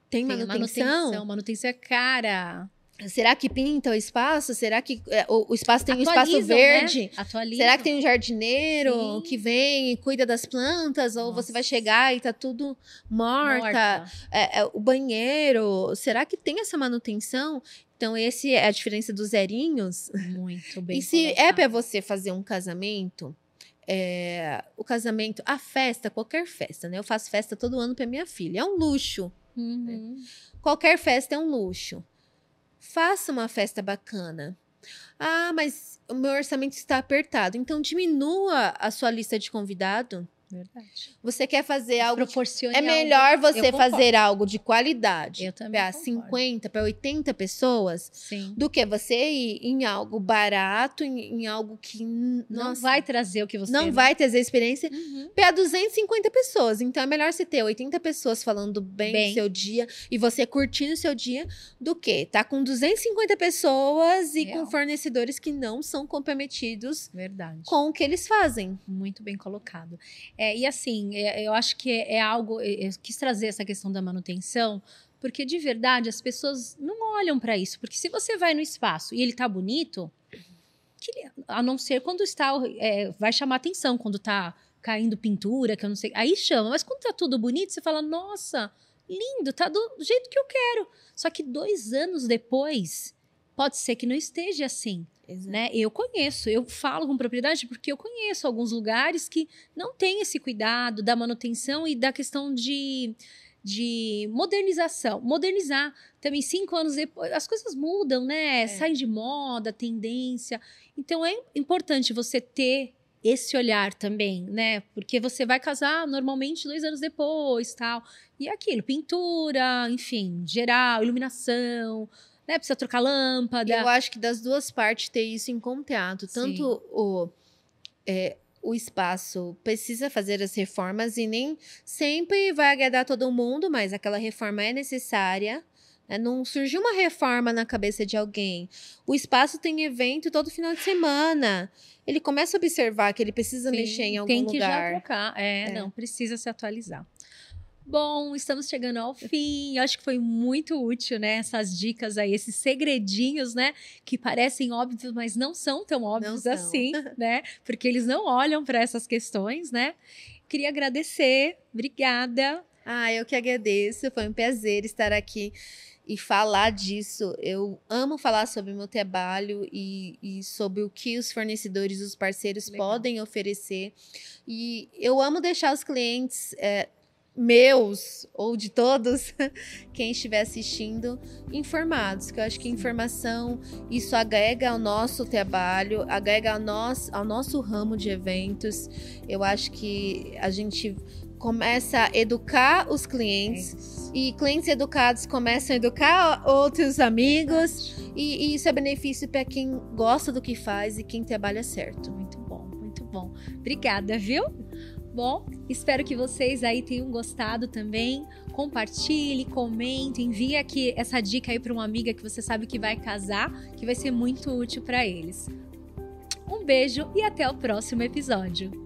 Tem, tem manutenção? Manutenção, manutenção é cara. Será que pinta o espaço? Será que é, o, espaço tem um espaço verde? Né? Atualizam. Será que tem um jardineiro Sim. que vem e cuida das plantas? Nossa. Ou você vai chegar e tá tudo morta? morta. É, é, o banheiro, será que tem essa manutenção? Então, esse é a diferença dos zerinhos. Muito bem. E se colocado. é para você fazer um casamento, é, o casamento, a festa, qualquer festa, né? Eu faço festa todo ano para minha filha. É um luxo. Uhum. Né? Qualquer festa é um luxo. Faça uma festa bacana. Ah, mas o meu orçamento está apertado. Então diminua a sua lista de convidado Verdade. Você quer fazer algo. Proporcione é melhor algo. você fazer algo de qualidade para 50, para 80 pessoas Sim. do que você ir em algo barato, em, em algo que. Não nossa, vai trazer o que você. Não vai trazer experiência uhum. para 250 pessoas. Então é melhor você ter 80 pessoas falando bem, bem. do seu dia e você curtindo o seu dia do que tá com 250 pessoas e Real. com fornecedores que não são comprometidos Verdade. com o que eles fazem. Muito bem colocado. É, e assim, é, eu acho que é, é algo. Eu quis trazer essa questão da manutenção, porque de verdade as pessoas não olham para isso. Porque se você vai no espaço e ele tá bonito, que, a não ser quando está. É, vai chamar atenção quando tá caindo pintura, que eu não sei. Aí chama. Mas quando tá tudo bonito, você fala, nossa, lindo, tá do jeito que eu quero. Só que dois anos depois, pode ser que não esteja assim. Né? Eu conheço, eu falo com propriedade porque eu conheço alguns lugares que não têm esse cuidado da manutenção e da questão de, de modernização. Modernizar também cinco anos depois, as coisas mudam, né? É. Saem de moda, tendência. Então é importante você ter esse olhar também, né? Porque você vai casar normalmente dois anos depois, tal. E é aquilo, pintura, enfim, geral, iluminação, né? Precisa trocar lâmpada. Eu acho que das duas partes ter isso em contato. Tanto Sim. o, é, o espaço precisa fazer as reformas e nem sempre vai agradar todo mundo, mas aquela reforma é necessária. Né? Não surgiu uma reforma na cabeça de alguém. O espaço tem evento todo final de semana. Ele começa a observar que ele precisa Sim, mexer em algum lugar. Tem que lugar. já trocar. É, é, não, precisa se atualizar. Bom, estamos chegando ao fim. Eu acho que foi muito útil, né? Essas dicas aí, esses segredinhos, né? Que parecem óbvios, mas não são tão óbvios assim, né? Porque eles não olham para essas questões, né? Queria agradecer. Obrigada. Ah, eu que agradeço. Foi um prazer estar aqui e falar disso. Eu amo falar sobre o meu trabalho e, e sobre o que os fornecedores, os parceiros Legal. podem oferecer. E eu amo deixar os clientes é, meus ou de todos, quem estiver assistindo, informados. Que eu acho que informação isso agrega ao nosso trabalho, agrega ao nosso, ao nosso ramo de eventos. Eu acho que a gente começa a educar os clientes é e clientes educados começam a educar outros amigos e, e isso é benefício para quem gosta do que faz e quem trabalha certo. Muito bom, muito bom. Obrigada, viu? Bom? Espero que vocês aí tenham gostado também. Compartilhe, comente, envie aqui essa dica aí para uma amiga que você sabe que vai casar, que vai ser muito útil para eles. Um beijo e até o próximo episódio.